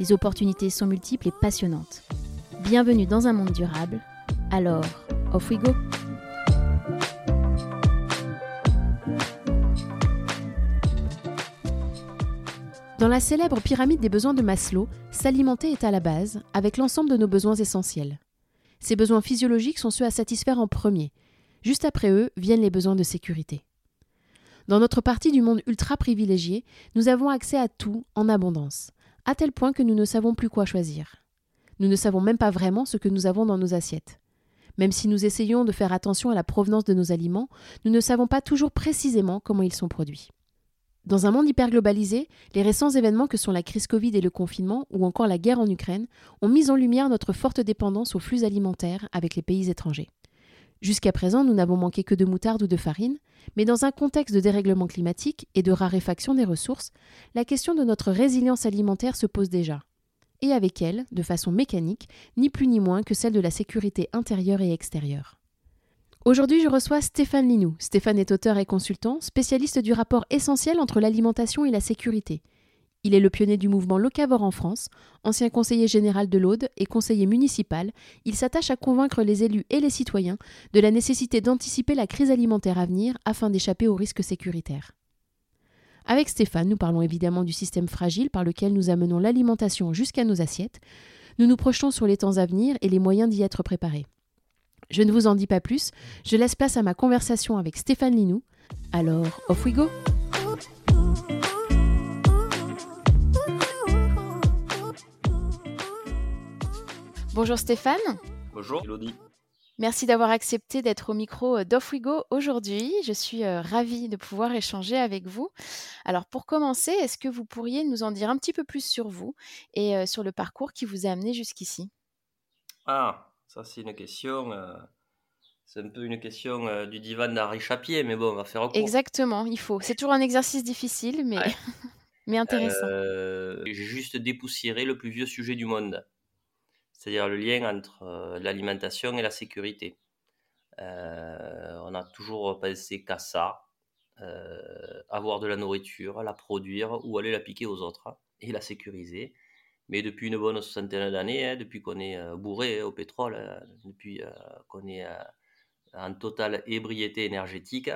Les opportunités sont multiples et passionnantes. Bienvenue dans un monde durable. Alors, off we go! Dans la célèbre pyramide des besoins de Maslow, s'alimenter est à la base, avec l'ensemble de nos besoins essentiels. Ces besoins physiologiques sont ceux à satisfaire en premier. Juste après eux viennent les besoins de sécurité. Dans notre partie du monde ultra privilégié, nous avons accès à tout en abondance à tel point que nous ne savons plus quoi choisir. Nous ne savons même pas vraiment ce que nous avons dans nos assiettes. Même si nous essayons de faire attention à la provenance de nos aliments, nous ne savons pas toujours précisément comment ils sont produits. Dans un monde hyperglobalisé, les récents événements que sont la crise Covid et le confinement, ou encore la guerre en Ukraine, ont mis en lumière notre forte dépendance aux flux alimentaires avec les pays étrangers. Jusqu'à présent, nous n'avons manqué que de moutarde ou de farine, mais dans un contexte de dérèglement climatique et de raréfaction des ressources, la question de notre résilience alimentaire se pose déjà. Et avec elle, de façon mécanique, ni plus ni moins que celle de la sécurité intérieure et extérieure. Aujourd'hui, je reçois Stéphane Linou. Stéphane est auteur et consultant, spécialiste du rapport essentiel entre l'alimentation et la sécurité. Il est le pionnier du mouvement Locavore en France, ancien conseiller général de l'Aude et conseiller municipal. Il s'attache à convaincre les élus et les citoyens de la nécessité d'anticiper la crise alimentaire à venir afin d'échapper aux risques sécuritaires. Avec Stéphane, nous parlons évidemment du système fragile par lequel nous amenons l'alimentation jusqu'à nos assiettes. Nous nous projetons sur les temps à venir et les moyens d'y être préparés. Je ne vous en dis pas plus, je laisse place à ma conversation avec Stéphane Linou. Alors, off we go! Bonjour Stéphane. Bonjour Elodie. Merci d'avoir accepté d'être au micro euh, d'Offwigo aujourd'hui. Je suis euh, ravie de pouvoir échanger avec vous. Alors pour commencer, est-ce que vous pourriez nous en dire un petit peu plus sur vous et euh, sur le parcours qui vous a amené jusqu'ici? Ah, ça c'est une question. c'est un peu une question du divan d'Henri Chapier, mais bon, on va faire un Exactement, il faut. C'est toujours un exercice difficile, mais, mais intéressant. J'ai juste dépoussiéré le plus vieux sujet du monde c'est-à-dire le lien entre euh, l'alimentation et la sécurité. Euh, on a toujours pensé qu'à ça, euh, avoir de la nourriture, la produire ou aller la piquer aux autres hein, et la sécuriser. Mais depuis une bonne soixantaine d'années, hein, depuis qu'on est bourré hein, au pétrole, depuis qu'on est en totale ébriété énergétique,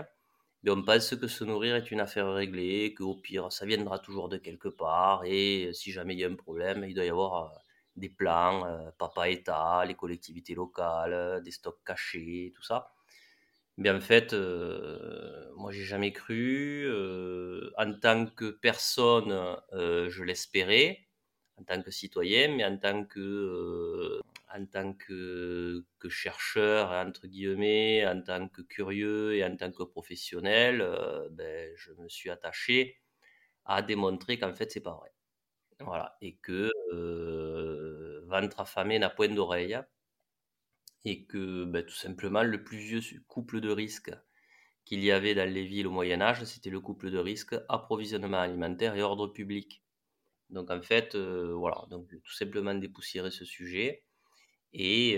ben, on pense que se nourrir est une affaire réglée, qu'au pire, ça viendra toujours de quelque part, et si jamais il y a un problème, il doit y avoir des plans, euh, papa État, les collectivités locales, euh, des stocks cachés, tout ça. Mais en fait, euh, moi j'ai jamais cru. en tant que personne, je l'espérais, en tant que citoyen, mais en tant que, en tant que, chercheur, entre guillemets, en tant que curieux et en tant que professionnel, ben, je me suis attaché à démontrer qu'en fait c'est pas vrai. Voilà, et que ventre affamé n'a point d'oreille, et que ben, tout simplement le plus vieux couple de risques qu'il y avait dans les villes au Moyen Âge, c'était le couple de risques approvisionnement alimentaire et ordre public. Donc en fait, voilà, donc tout simplement dépoussiérer ce sujet, et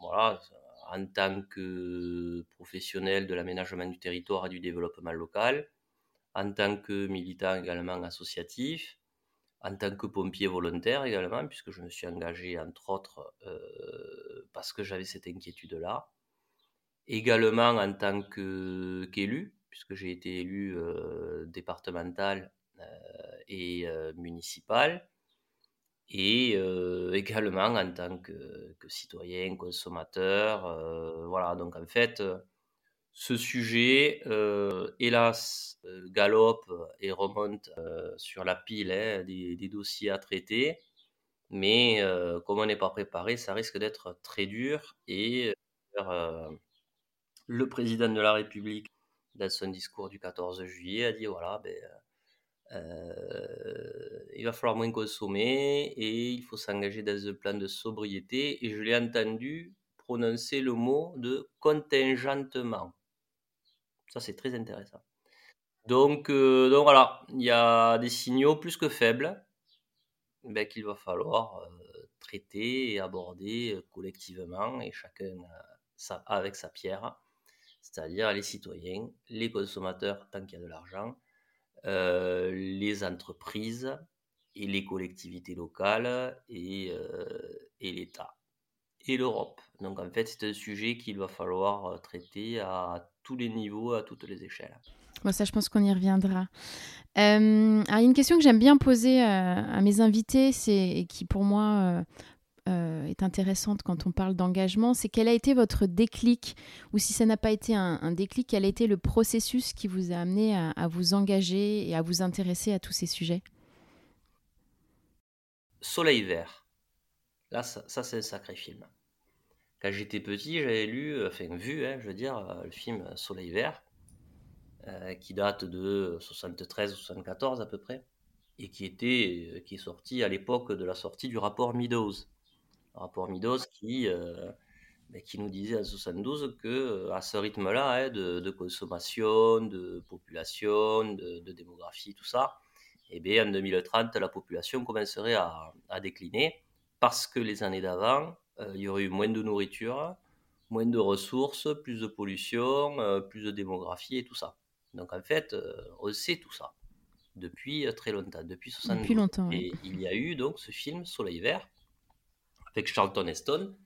voilà, en tant que professionnel de l'aménagement du territoire et du développement local, en tant que militant également associatif, en tant que pompier volontaire également, puisque je me suis engagé entre autres euh, parce que j'avais cette inquiétude-là. Également en tant qu'élu, puisque j'ai été élu euh, départemental euh, et municipal, et également en tant que, que citoyen, consommateur. voilà, donc en fait, ce sujet, euh, hélas, euh, galope et remonte euh, sur la pile hein, des, dossiers à traiter. Mais comme on n'est pas préparé, ça risque d'être très dur. Et le président de la République, dans son discours du 14 juillet, a dit voilà, ben, il va falloir moins consommer et il faut s'engager dans un plan de sobriété. Et je l'ai entendu prononcer le mot de contingentement. Ça, c'est très intéressant. Donc, donc voilà, il y a des signaux plus que faibles ben, qu'il va falloir traiter et aborder collectivement et chacun avec sa pierre, c'est-à-dire les citoyens, les consommateurs tant qu'il y a de l'argent, les entreprises et les collectivités locales et l'État et l'Europe. Donc en fait, c'est un sujet qu'il va falloir traiter à tous les niveaux, à toutes les échelles. Bon, ça, je pense qu'on y reviendra. Euh, alors, il y a une question que j'aime bien poser euh, à mes invités, c'est, et qui pour moi euh, est intéressante quand on parle d'engagement, c'est quel a été votre déclic? Ou si ça n'a pas été un, déclic, quel a été le processus qui vous a amené à, vous engager et à vous intéresser à tous ces sujets? Soleil vert. Là, ça, c'est un sacré film. Quand j'étais petit, j'avais lu, enfin vu, hein, je veux dire, le film Soleil vert euh, qui date de 73-74 à peu près, et qui, était, euh, qui est sorti à l'époque de la sortie du rapport Meadows. Le rapport Meadows qui, euh, ben, qui nous disait en 72 que à ce rythme-là hein, de, consommation, de population, de, démographie, tout ça, eh bien, en 2030, la population commencerait à décliner parce que les années d'avant, il y aurait eu moins de nourriture, moins de ressources, plus de pollution, plus de démographie et tout ça. Donc en fait, euh, on sait tout ça depuis euh, très longtemps, depuis 70 Depuis longtemps. Et il y a eu donc ce film Soleil Vert avec Charlton Heston.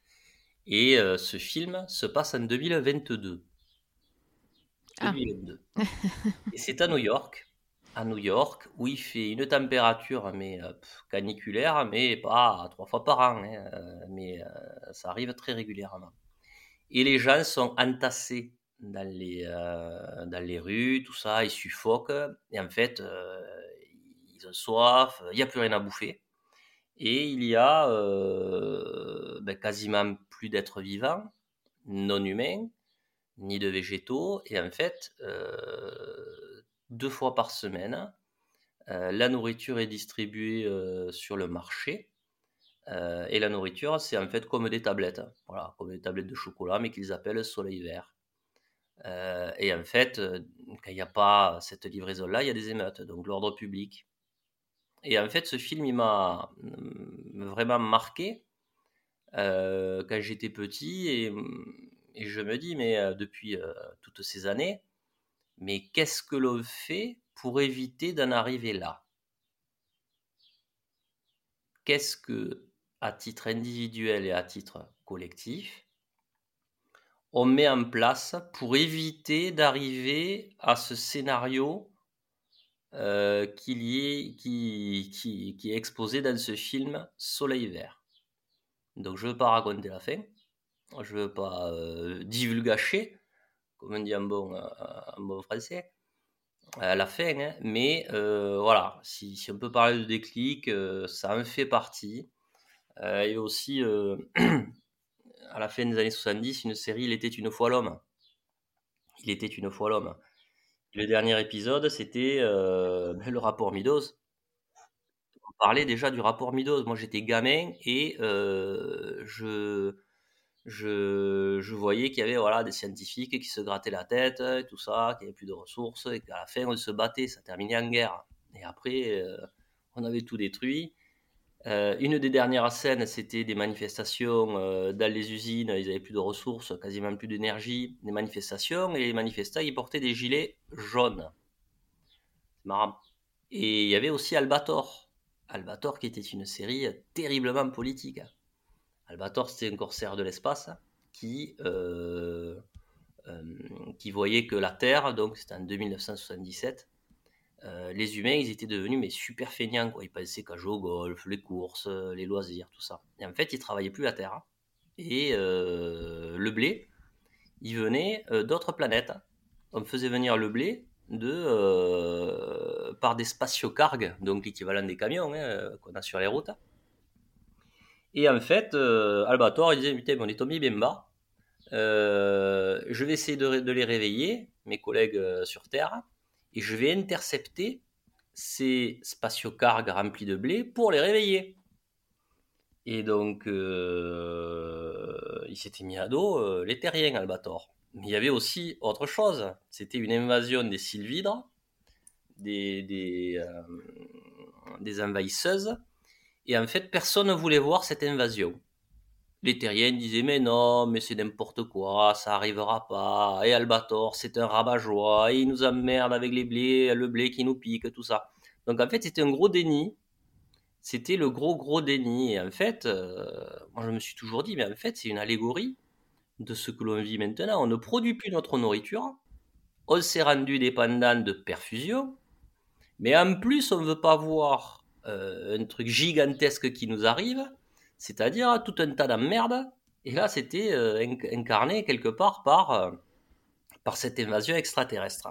Et euh, ce film se passe en 2022. 2022. Ah. et c'est à New York. À New York, où il fait une température mais caniculaire, mais pas trois fois par an, hein, mais ça arrive très régulièrement. Et les gens sont entassés dans les, euh, dans les rues, tout ça, ils suffoquent, et en fait, euh, ils ont soif, il n'y a plus rien à bouffer, et il y a euh, ben, quasiment plus d'êtres vivants, non humains, ni de végétaux, et en fait, deux fois par semaine, la nourriture est distribuée sur le marché, et la nourriture, c'est en fait comme des tablettes, voilà, comme des tablettes de chocolat, mais qu'ils appellent soleil vert. Euh, et en fait, euh, quand il n'y a pas cette livraison-là, il y a des émeutes, donc l'ordre public. Et en fait, ce film, il m'a vraiment marqué euh, quand j'étais petit. Et, et, je me dis, mais depuis toutes ces années, mais qu'est-ce que l'on fait pour éviter d'en arriver là? Qu'est-ce que, à titre individuel et à titre collectif, on met en place pour éviter d'arriver à ce scénario euh, qui, est exposé dans ce film Soleil vert? Donc je ne veux pas raconter la fin, je ne veux pas euh, divulgacher, comme on dit en bon, bon français, à la fin, hein. mais euh, voilà, si, on peut parler de déclic, ça en fait partie. et aussi à la fin des années 70 une série Il était une fois l'homme. Il était une fois l'homme. Le dernier épisode, c'était euh, le rapport Midos. On parlait déjà du rapport Midos. Moi, j'étais gamin et euh, je, je, voyais qu'il y avait voilà, des scientifiques qui se grattaient la tête, et tout ça, qu'il n'y avait plus de ressources, et qu'à la fin, on se battait. Ça terminait en guerre. Et après, euh, on avait tout détruit. Euh, une des dernières scènes, c'était des manifestations euh, dans les usines, ils n'avaient plus de ressources, quasiment plus d'énergie, des manifestations, et les manifestants, ils portaient des gilets jaunes. C'est marrant. Et il y avait aussi Albator. Albator qui était une série terriblement politique. Albator, c'était un corsaire de l'espace qui, euh, qui voyait que la Terre, donc c'était en 2977, euh, les humains, ils étaient devenus mais super feignants. Quoi. Ils pensaient qu'à jouer au golf, les courses, euh, les loisirs, tout ça. Et en fait, ils travaillaient plus la Terre. Et euh, le blé, il venait d'autres planètes. On faisait venir le blé de, par des spatiocargues, donc l'équivalent des camions hein, qu'on a sur les routes. Et en fait, Albator, il disait, putain, on est tombé bien bas. je vais essayer de, les réveiller, mes collègues sur Terre et je vais intercepter ces spatiocargues remplis de blé pour les réveiller. Et donc, il s'était mis à dos les terriens, Albator. Mais il y avait aussi autre chose. C'était une invasion des sylvidres, des, des envahisseuses. Et en fait, personne ne voulait voir cette invasion les terriens disaient mais non, mais c'est n'importe quoi, ça arrivera pas. Et Albator, c'est un rabat-joie, il nous emmerde avec les blés, le blé qui nous pique, tout ça. Donc en fait, c'était un gros déni. C'était le gros gros déni. Et en fait, euh, moi je me suis toujours dit, mais en fait, c'est une allégorie de ce que l'on vit maintenant. On ne produit plus notre nourriture. On s'est rendu dépendant de perfusion. Mais en plus, on ne veut pas voir un truc gigantesque qui nous arrive c'est-à-dire tout un tas d'emmerdes. Et là, c'était euh, incarné quelque part par, euh, par cette invasion extraterrestre.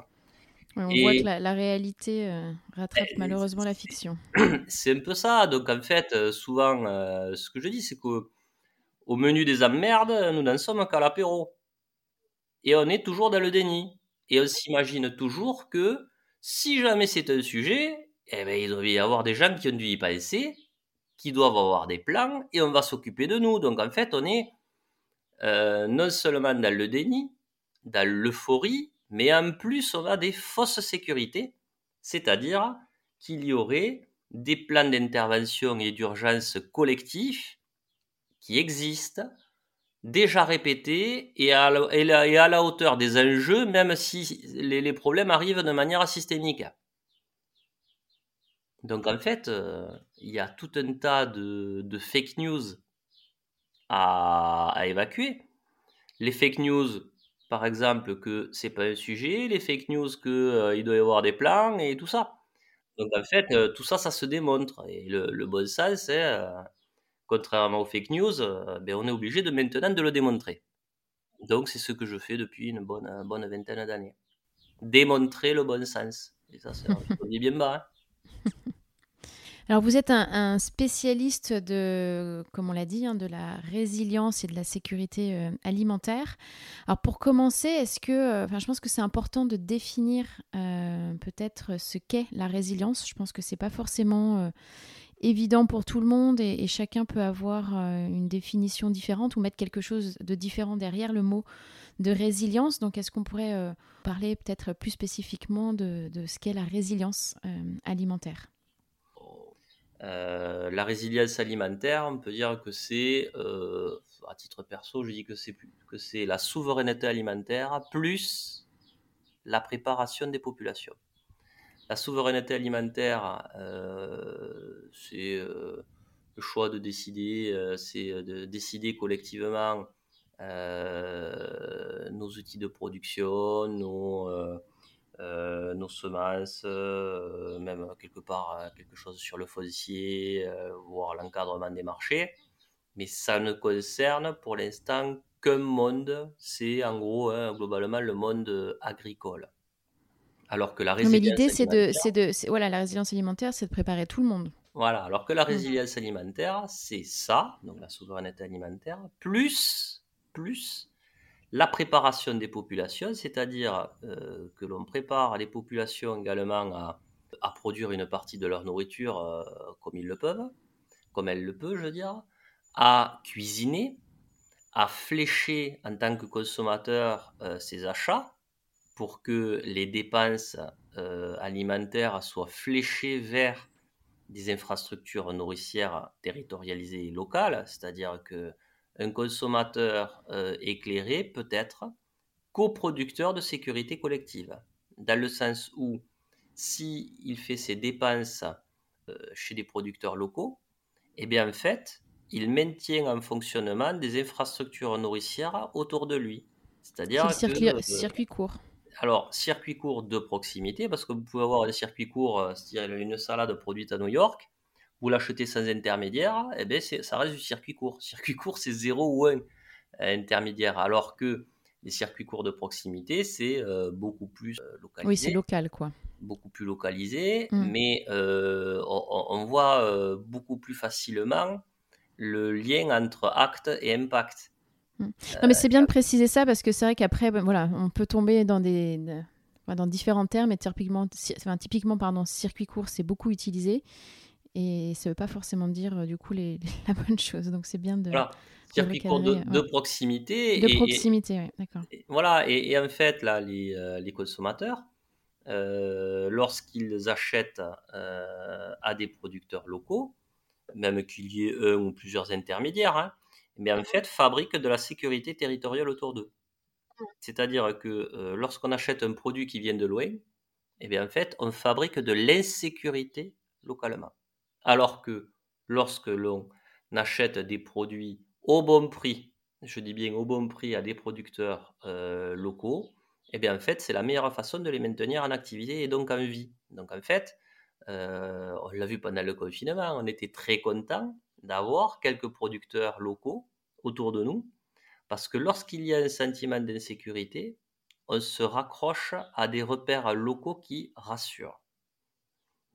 on voit que la, réalité euh, rattrape ben, malheureusement la fiction. C'est un peu ça. Donc en fait, souvent, ce que je dis, c'est qu'au au menu des emmerdes, nous n'en sommes qu'à l'apéro. Et on est toujours dans le déni. Et on s'imagine toujours que si jamais c'est un sujet, eh ben, il doit y avoir des gens qui ont dû y penser qui doivent avoir des plans et on va s'occuper de nous. Donc en fait, on est euh, non seulement dans le déni, dans l'euphorie, mais en plus on a des fausses sécurités, c'est-à-dire qu'il y aurait des plans d'intervention et d'urgence collectifs qui existent, déjà répétés et à, la, hauteur des enjeux, même si les problèmes arrivent de manière systémique. Donc en fait, euh, il y a tout un tas de, fake news à, évacuer. Les fake news, par exemple, que c'est pas un sujet, les fake news qu'il euh, doit y avoir des plans et tout ça. Donc en fait, euh, tout ça, ça se démontre. Et le, bon sens, c'est, contrairement aux fake news, ben, on est obligé de maintenant de le démontrer. Donc c'est ce que je fais depuis une bonne, bonne vingtaine d'années. Démontrer le bon sens. Et ça, c'est bien bas. Hein. Alors vous êtes un, spécialiste de, comme on l'a dit, hein, de la résilience et de la sécurité euh, alimentaire. Alors pour commencer, est-ce que, euh, enfin, je pense que c'est important de définir euh, peut-être ce qu'est la résilience. Je pense que c'est pas forcément évident pour tout le monde et, chacun peut avoir une définition différente ou mettre quelque chose de différent derrière le mot de résilience. Donc est-ce qu'on pourrait parler peut-être plus spécifiquement de ce qu'est la résilience alimentaire? Euh, la résilience alimentaire, on peut dire que c'est, euh, à titre perso, je dis que c'est que c'est la souveraineté alimentaire plus la préparation des populations. La souveraineté alimentaire, euh, c'est le choix de décider, c'est de décider collectivement nos outils de production, nos nos semences, euh, même quelque part euh, quelque chose sur le foncier, voire l'encadrement des marchés. Mais ça ne concerne pour l'instant qu'un monde, c'est en gros hein, globalement le monde agricole. Alors que la résilience mais l'idée, c'est de, c'est de, voilà, la résilience alimentaire, c'est de préparer tout le monde. Voilà, alors que la mmh. résilience alimentaire, c'est ça, donc la souveraineté alimentaire, plus, plus la préparation des populations, c'est-à-dire euh, que l'on prépare les populations également à, produire une partie de leur nourriture euh, comme ils le peuvent, comme elles le peuvent, je veux à cuisiner, à flécher en tant que consommateur euh, ses achats pour que les dépenses alimentaires soient fléchées vers des infrastructures nourricières territorialisées et locales, c'est-à-dire que un consommateur euh, éclairé peut être coproducteur de sécurité collective, dans le sens où si il fait ses dépenses euh, chez des producteurs locaux, eh bien en fait, il maintient en fonctionnement des infrastructures nourricières autour de lui. C'est-à-dire circuit, euh, circuit court. Alors, circuit court de proximité, parce que vous pouvez avoir un circuit court, c'est-à-dire une salade produite à New York, vous l'achetez sans intermédiaire, eh ben ça reste du circuit court. Circuit court, c'est 0 ou 1 intermédiaire, alors que les circuits courts de proximité, c'est euh, beaucoup plus euh, localisé. Oui, c'est local, quoi. Beaucoup plus localisé, mm. mais euh, on, voit beaucoup plus facilement le lien entre acte et impact. Mm. Non, mais c'est bien de préciser ça parce que c'est vrai qu'après, ben, voilà, on peut tomber dans des dans différents termes, et typiquement, typiquement pardon, circuit court, c'est beaucoup utilisé. Et ça ne veut pas forcément dire, du coup, les, la bonne chose. Donc, c'est bien de. Voilà. Circuit court de, proximité. De proximité, oui, d'accord. Voilà, et, en fait, là, les, les consommateurs, lorsqu'ils achètent à des producteurs locaux, même qu'il y ait un ou plusieurs intermédiaires, hein, mais en fait, fabriquent de la sécurité territoriale autour d'eux. C'est-à-dire que euh, lorsqu'on achète un produit qui vient de loin, eh bien, en fait, on fabrique de l'insécurité localement. Alors que lorsque l'on achète des produits au bon prix, je dis bien au bon prix à des producteurs euh, locaux, eh bien, en fait, c'est la meilleure façon de les maintenir en activité et donc en vie. Donc, en fait, euh, on l'a vu pendant le confinement, on était très content d'avoir quelques producteurs locaux autour de nous, parce que lorsqu'il y a un sentiment d'insécurité, on se raccroche à des repères locaux qui rassurent.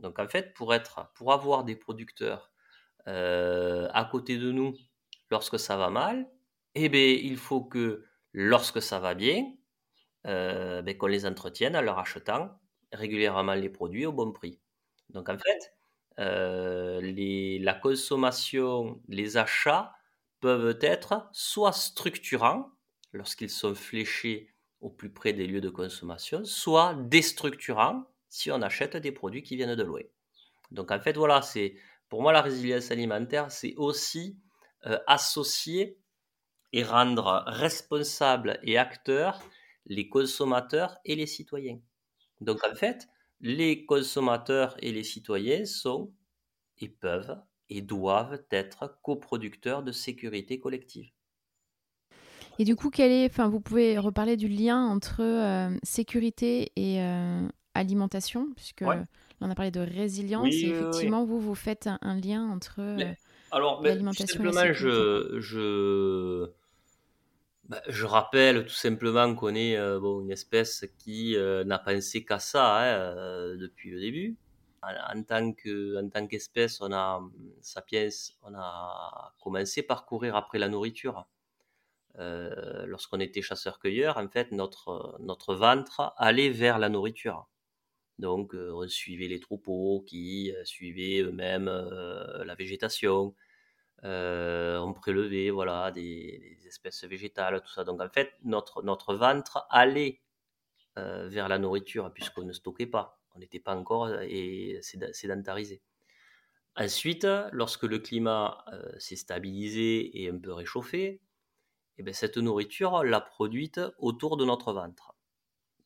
Donc en fait, pour, avoir des producteurs euh, à côté de nous lorsque ça va mal, eh bien, il faut que lorsque ça va bien, euh, ben, qu'on les entretienne en leur achetant régulièrement les produits au bon prix. Donc en fait, euh, la consommation, les achats peuvent être soit structurants lorsqu'ils sont fléchés au plus près des lieux de consommation, soit déstructurants si on achète des produits qui viennent de loin. Donc en fait, voilà, c'est pour moi la résilience alimentaire, c'est aussi euh, associer et rendre responsables et acteurs les consommateurs et les citoyens. Donc en fait, les consommateurs et les citoyens sont et peuvent et doivent être coproducteurs de sécurité collective. Et du coup, quel est, enfin, vous pouvez reparler du lien entre euh, sécurité et euh, alimentation, puisque on a parlé de résilience. et effectivement, vous, vous faites un, lien entre euh, alors, l'alimentation et la je, je, bah, je rappelle tout simplement qu'on est euh, bon, une espèce qui euh, n'a pensé qu'à ça hein, euh, depuis le début. En, tant que, en tant qu'espèce, on a sapiens, on a commencé par courir après la nourriture. lorsqu'on était chasseur-cueilleur, en fait, notre, notre ventre allait vers la nourriture. Donc, on suivait les troupeaux qui suivaient eux-mêmes la végétation. Euh, on prélevait des, espèces végétales, tout ça. Donc en fait, notre, ventre allait euh, vers la nourriture puisqu'on ne stockait pas. On n'était pas encore euh, sédentarisé. Ensuite, lorsque le climat s'est stabilisé et un peu réchauffé, eh bien cette nourriture l'a produite autour de notre ventre.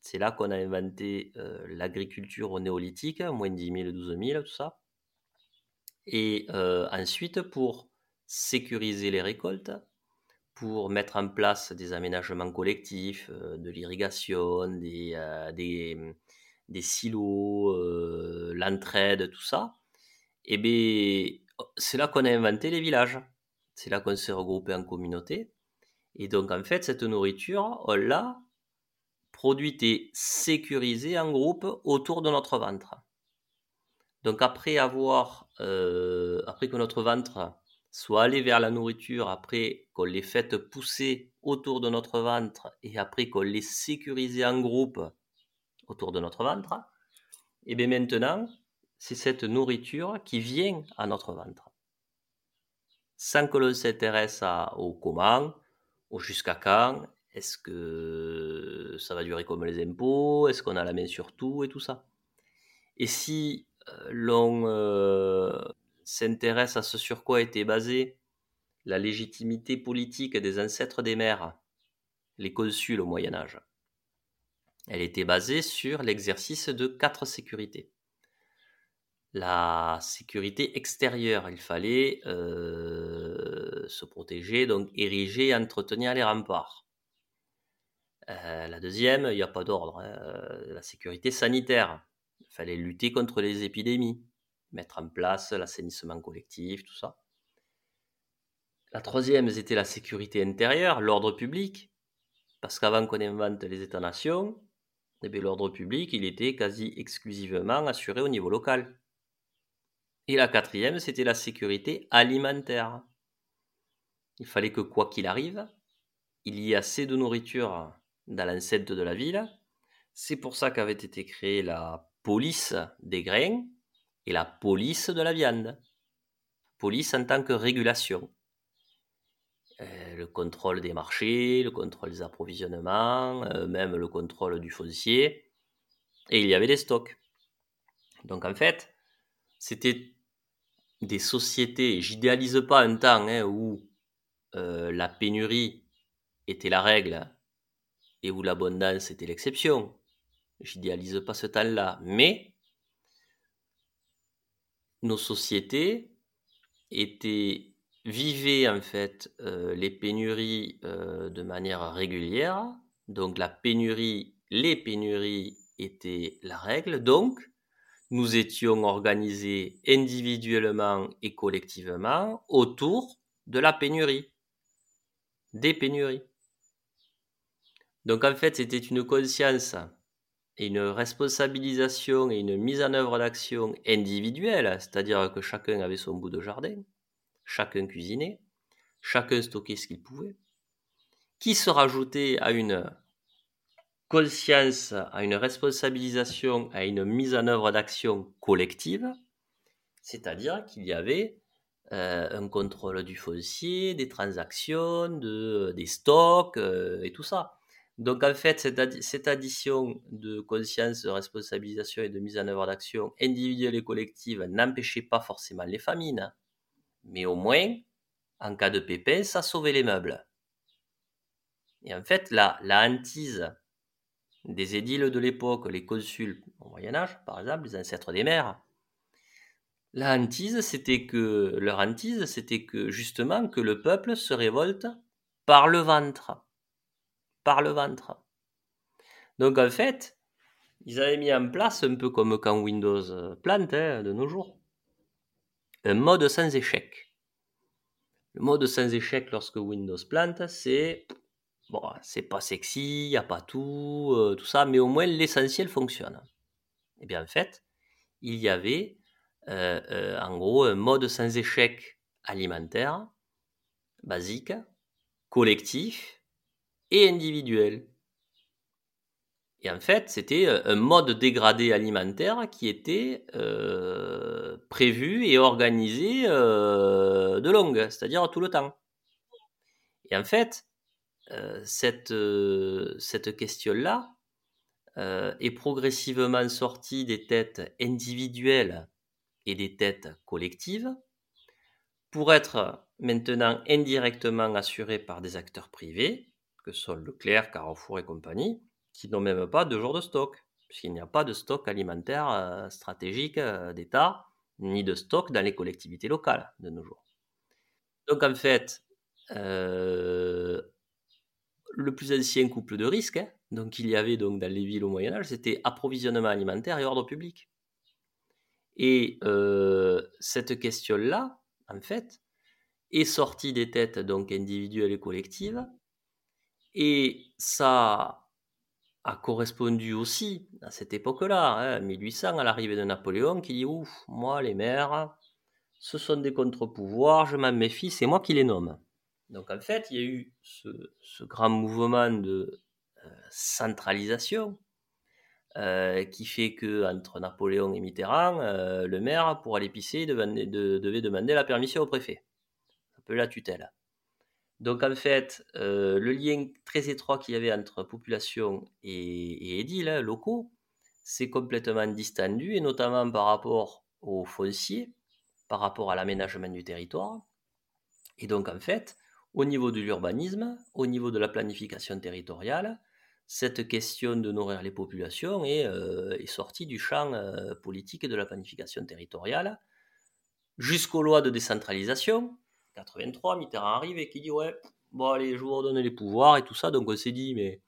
C'est là qu'on a inventé l'agriculture au néolithique, moins 10 000, 12 000, tout ça. Et ensuite, pour sécuriser les récoltes, pour mettre en place des aménagements collectifs, euh, de l'irrigation, des, euh, des, silos, euh, l'entraide, tout ça, et eh c'est là qu'on a inventé les villages. C'est là qu'on s'est regroupé en communauté. Et donc, en fait, cette nourriture, on l'a produite et sécurisée en groupe autour de notre ventre. Donc, après avoir, après que notre ventre soit aller vers la nourriture après qu'on les fait pousser autour de notre ventre et après qu'on les sécurise en groupe autour de notre ventre, et bien maintenant, c'est cette nourriture qui vient à notre ventre. Sans que l'on s'intéresse au comment, au jusqu'à quand, est-ce que ça va durer comme les impôts, est-ce qu'on a la main sur tout et tout ça? Et si euh, l'on euh, s'intéresse à ce sur quoi était basée la légitimité politique des ancêtres des mères, les consuls au Moyen Âge? Elle était basée sur l'exercice de quatre sécurités. La sécurité extérieure, il fallait euh, se protéger, donc ériger et entretenir les remparts. Euh, la deuxième, il n'y a pas d'ordre, hein, euh, la sécurité sanitaire. Il fallait lutter contre les épidémies mettre en place l'assainissement collectif, tout ça. La troisième, c'était la sécurité intérieure, l'ordre public, parce qu'avant qu'on invente les États-nations, eh l'ordre public, il était quasi exclusivement assuré au niveau local. Et la quatrième, c'était la sécurité alimentaire. Il fallait que quoi qu'il arrive, il y ait assez de nourriture dans l'enceinte de la ville, C'est pour ça qu'avait été créée la police des grains et la police de la viande. Police en tant que régulation. Euh, le contrôle des marchés, le contrôle des approvisionnements, euh, même le contrôle du foncier. Et il y avait des stocks. Donc en fait, c'était des sociétés, j'idéalise pas un temps hein, où euh, la pénurie était la règle et où l'abondance était l'exception. J'idéalise pas ce temps-là. Mais nos sociétés étaient vivaient en fait euh, les pénuries euh, de manière régulière. Donc la pénurie, les pénuries étaient la règle. Donc nous étions organisés individuellement et collectivement autour de la pénurie, des pénuries. Donc en fait, c'était une conscience et une responsabilisation et une mise en œuvre d'action individuelle, c'est-à-dire que chacun avait son bout de jardin, chacun cuisinait, chacun stockait ce qu'il pouvait, qui se rajoutait à une conscience, à une responsabilisation, à une mise en œuvre d'action collective, c'est-à-dire qu'il y avait euh, un contrôle du foncier, des transactions, de, des stocks euh, et tout ça. Donc en fait, cette, addition de conscience, de responsabilisation et de mise en œuvre d'action individuelle et collective n'empêchait pas forcément les famines, mais au moins, en cas de pépin, ça sauvait les meubles. Et en fait, la, la hantise des édiles de l'époque, les consuls au Moyen Âge, par exemple, les ancêtres des mers, la hantise, c'était que leur hantise, c'était que justement que le peuple se révolte par le ventre, le ventre. Donc en fait, ils avaient mis en place un peu comme quand Windows plante hein, de nos jours, un mode sans échec. Le mode sans échec lorsque Windows plante, c'est bon, c'est pas sexy, il n'y a pas tout, euh, tout ça, mais au moins l'essentiel fonctionne. Et eh bien en fait, il y avait euh, euh, en gros un mode sans échec alimentaire, basique, collectif et individuel. Et en fait, c'était un mode dégradé alimentaire qui était prévu et organisé de longue, c'est-à-dire tout le temps. Et en fait, euh, cette, euh, question-là euh, est progressivement sortie des têtes individuelles et des têtes collectives pour être maintenant indirectement assurée par des acteurs privés, que sont Leclerc, Carrefour et compagnie, qui n'ont même pas de jour de stock, puisqu'il n'y a pas de stock alimentaire stratégique d'État, ni de stock dans les collectivités locales de nos jours. Donc en fait, le plus ancien couple de risques, hein. donc y avait donc dans les villes au Moyen Âge, c'était approvisionnement alimentaire et ordre public. Et euh, cette question-là, en fait, est sortie des têtes donc individuelles et collectives, et ça a correspondu aussi à cette époque-là, 1800, hein, à l'arrivée de Napoléon, qui dit ouf, moi les maires, ce sont des contre-pouvoirs, je m'en méfie, c'est moi qui les nomme. Donc en fait, il y a eu ce, grand mouvement de euh, centralisation euh, qui fait que entre Napoléon et Mitterrand, euh, le maire, pour aller pisser, devait, demander la permission au préfet. Un peu la tutelle. Donc en fait, le lien très étroit qu'il y avait entre population et, et hein, locaux s'est complètement distendu, et notamment par rapport aux fonciers, par rapport à l'aménagement du territoire. Et donc en fait, au niveau de l'urbanisme, au niveau de la planification territoriale, cette question de nourrir les populations est, euh, sortie du champ euh, politique de la planification territoriale jusqu'aux lois de décentralisation. 83, Mitterrand arrive et qui dit ouais, bon allez, je vous redonne les pouvoirs et tout ça. Donc on s'est dit mais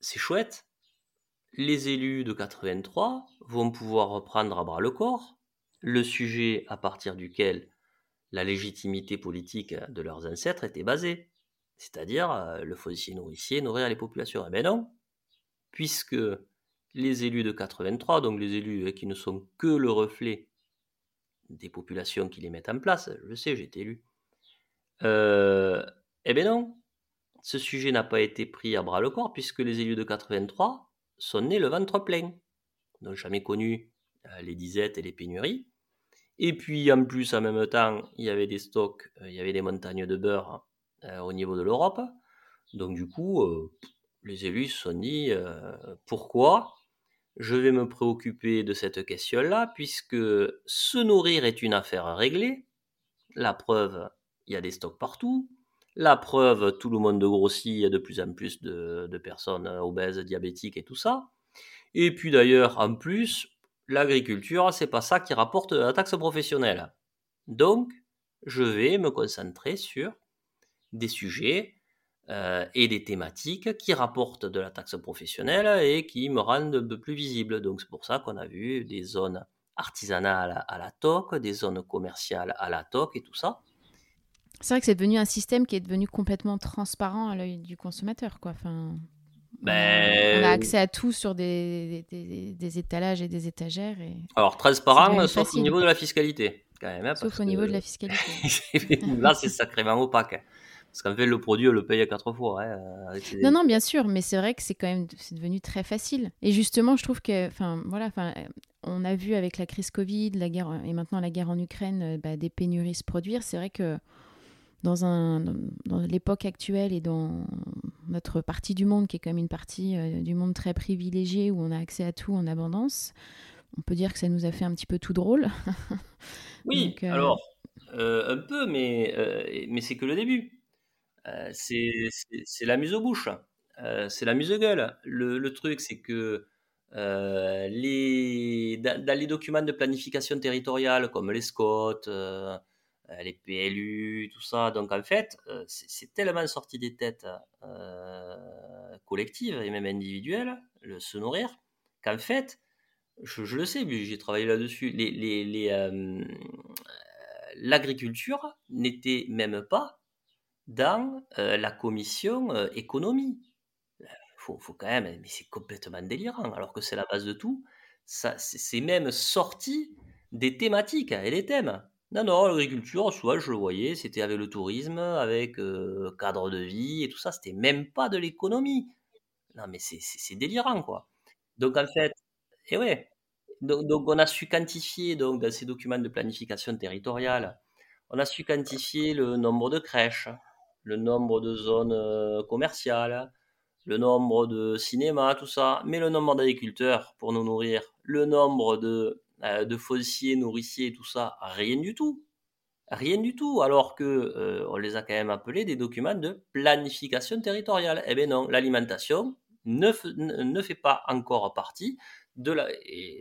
c'est chouette. Les élus de 83 vont pouvoir reprendre à bras le corps le sujet à partir duquel la légitimité politique de leurs ancêtres était basée, c'est-à-dire euh, le foncier nourricier nourrir les populations. Eh bien non, puisque les élus de 83, donc les élus euh, qui ne sont que le reflet des populations qui les mettent en place, je sais, j'ai été élu, euh, eh bien non, ce sujet n'a pas été pris à bras le corps puisque les élus de 83 sont nés le ventre plein. N'ont jamais connu euh, les disettes et les pénuries. Et puis en plus, en même temps, il y avait des stocks, euh, il y avait des montagnes de beurre au niveau de l'Europe. Donc du coup, les élus se sont dit pourquoi je vais me préoccuper de cette question-là puisque se nourrir est une affaire réglée. La preuve, il y a des stocks partout. La preuve, tout le monde grossit, il y a de plus en plus de, personnes obèses, diabétiques et tout ça. Et puis d'ailleurs, en plus, l'agriculture, c'est pas ça qui rapporte la taxe professionnelle. Donc, je vais me concentrer sur des sujets euh, et des thématiques qui rapportent de la taxe professionnelle et qui me rendent un peu plus visible. Donc, c'est pour ça qu'on a vu des zones artisanales à la TOC, des zones commerciales à la TOC et tout ça. C'est vrai que c'est devenu un système qui est devenu complètement transparent à l'œil du consommateur. Quoi. Enfin, ben... on, a, accès à tout sur des, des, étalages et des étagères. Et... Alors, transparent, sauf au niveau de la fiscalité. Quand même, hein, sauf au niveau de la fiscalité. Là, c'est sacrément opaque. Parce qu'en fait, le produit, on le paye à quatre fois. Hein, non, non, bien sûr, mais c'est vrai que c'est quand même c'est devenu très facile. Et justement, je trouve que, enfin, voilà, enfin, on a vu avec la crise Covid, la guerre et maintenant la guerre en Ukraine, euh, bah, des pénuries se produire. C'est vrai que dans, un, dans l'époque actuelle et dans notre partie du monde, qui est quand même une partie euh, du monde très privilégiée, où on a accès à tout en abondance, on peut dire que ça nous a fait un petit peu tout drôle. oui, euh, alors, euh, un peu, mais, mais c'est que le début. C'est, c'est, la mise aux bouches. c'est la mise au gueule. Le, le truc, c'est que les, dans, les documents de planification territoriale, comme les SCOT, euh, les PLU, tout ça. Donc en fait, euh, c'est tellement sorti des têtes euh, collectives et même individuelles, le se nourrir, qu'en fait, je, le sais, j'ai travaillé là-dessus, l'agriculture n'était même pas dans la commission économie. Faut, faut quand même, mais c'est complètement délirant, alors que c'est la base de tout. C'est même sorti des thématiques et des thèmes. Non, non, l'agriculture, soit je le voyais, c'était avec le tourisme, avec euh, cadre de vie et tout ça, c'était même pas de l'économie. Non, mais c'est délirant, quoi. Donc, en fait, et ouais, donc, on a su quantifier, donc, dans ces documents de planification territoriale, on a su quantifier le nombre de crèches, le nombre de zones euh, commerciales, le nombre de cinémas, tout ça, mais le nombre d'agriculteurs pour nous nourrir, le nombre de euh, de nourriciers, tout ça, rien du tout. Rien du tout, alors que euh, on les a quand même appelés des documents de planification territoriale. Eh bien non, l'alimentation ne, ne, fait pas encore partie de la,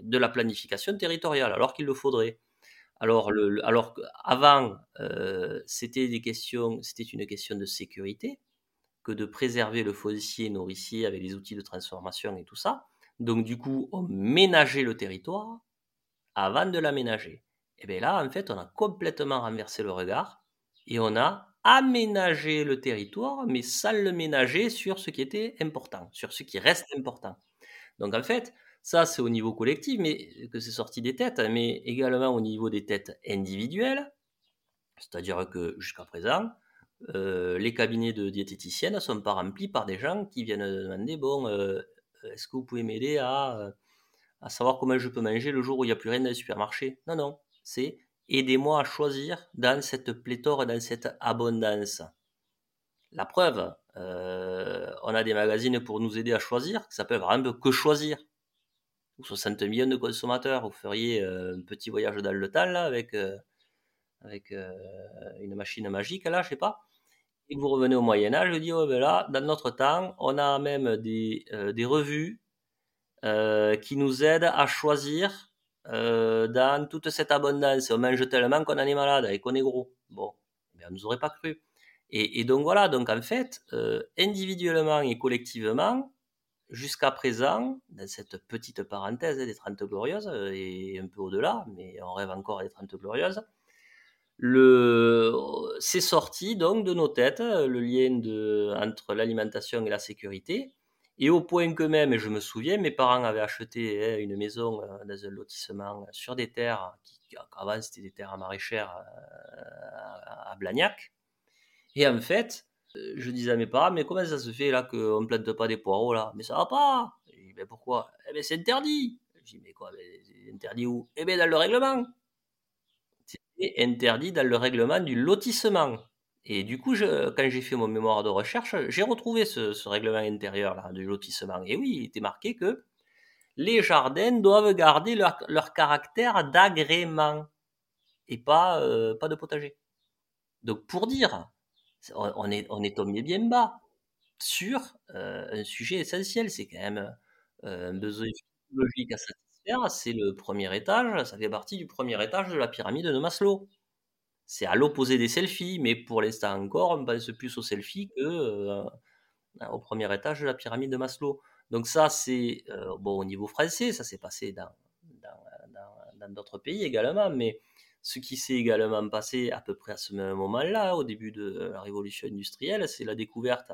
de la planification territoriale, alors qu'il le faudrait. Alors, alors avant, euh, c'était des questions, c'était une question de sécurité, que de préserver le foncier nourricier avec les outils de transformation et tout ça. Donc du coup, on ménageait le territoire avant de l'aménager. Et bien là, en fait, on a complètement renversé le regard et on a aménagé le territoire, mais sans le ménager sur ce qui était important, sur ce qui reste important. Donc en fait, ça c'est au niveau collectif, mais que c'est sorti des têtes, mais également au niveau des têtes individuelles. C'est-à-dire que jusqu'à présent, euh, les cabinets de diététiciennes ne sont pas remplis par des gens qui viennent demander bon, euh, est-ce que vous pouvez m'aider à euh, savoir comment je peux manger le jour où il n'y a plus rien dans le supermarché? Non, non, c'est aidez-moi à choisir dans cette pléthore, dans cette abondance. La preuve, euh, on a des magazines pour nous aider à choisir, qui s'appellent vraiment Que choisir. 60 millions de consommateurs, vous feriez euh, un petit voyage dans le temps avec, euh, avec une machine magique, là, je sais pas. Et vous revenez au Moyen-Âge, je dis, oh, ben là, dans notre temps, on a même des, des revues euh, qui nous aide à choisir euh, dans toute cette abondance. On mange tellement qu'on en est malade et qu'on est gros. Bon, on nous aurait pas cru. Et, donc voilà, donc en fait, euh, individuellement et collectivement, jusqu'à présent, dans cette petite parenthèse des 30 glorieuses, et un peu au-delà, mais on rêve encore des 30 glorieuses, le... c'est sorti donc de nos têtes le lien de... entre l'alimentation et la sécurité, et au point que même, je me souviens, mes parents avaient acheté hein, une maison euh, dans un lotissement sur des terres, qui, avant c'était des terres maraîchères euh, à Blagnac. Et en fait, je disais à mes parents, mais comment ça se fait là qu'on ne plante pas des poireaux là? Mais ça va pas. Je dis, mais pourquoi? Eh bien, c'est interdit. Je dis, mais quoi C'est interdit où? Eh bien, dans le règlement. C'est interdit dans le règlement du lotissement. Et du coup, quand j'ai fait mon mémoire de recherche, j'ai retrouvé ce, règlement intérieur là, du lotissement. Et oui, il était marqué que les jardins doivent garder leur, leur caractère d'agrément et pas, euh, pas de potager. Donc pour dire, on est, on est tombé bien bas sur euh, un sujet essentiel, c'est quand même euh, un besoin physiologique à satisfaire, c'est le premier étage, ça fait partie du premier étage de la pyramide de Maslow. C'est à l'opposé des selfies, mais pour l'instant encore, on pense plus aux selfies que au premier étage de la pyramide de Maslow. Donc ça, c'est bon au niveau français, ça s'est passé dans dans d'autres pays également, mais ce qui s'est également passé à peu près à ce même moment-là, au début de la révolution industrielle, c'est la découverte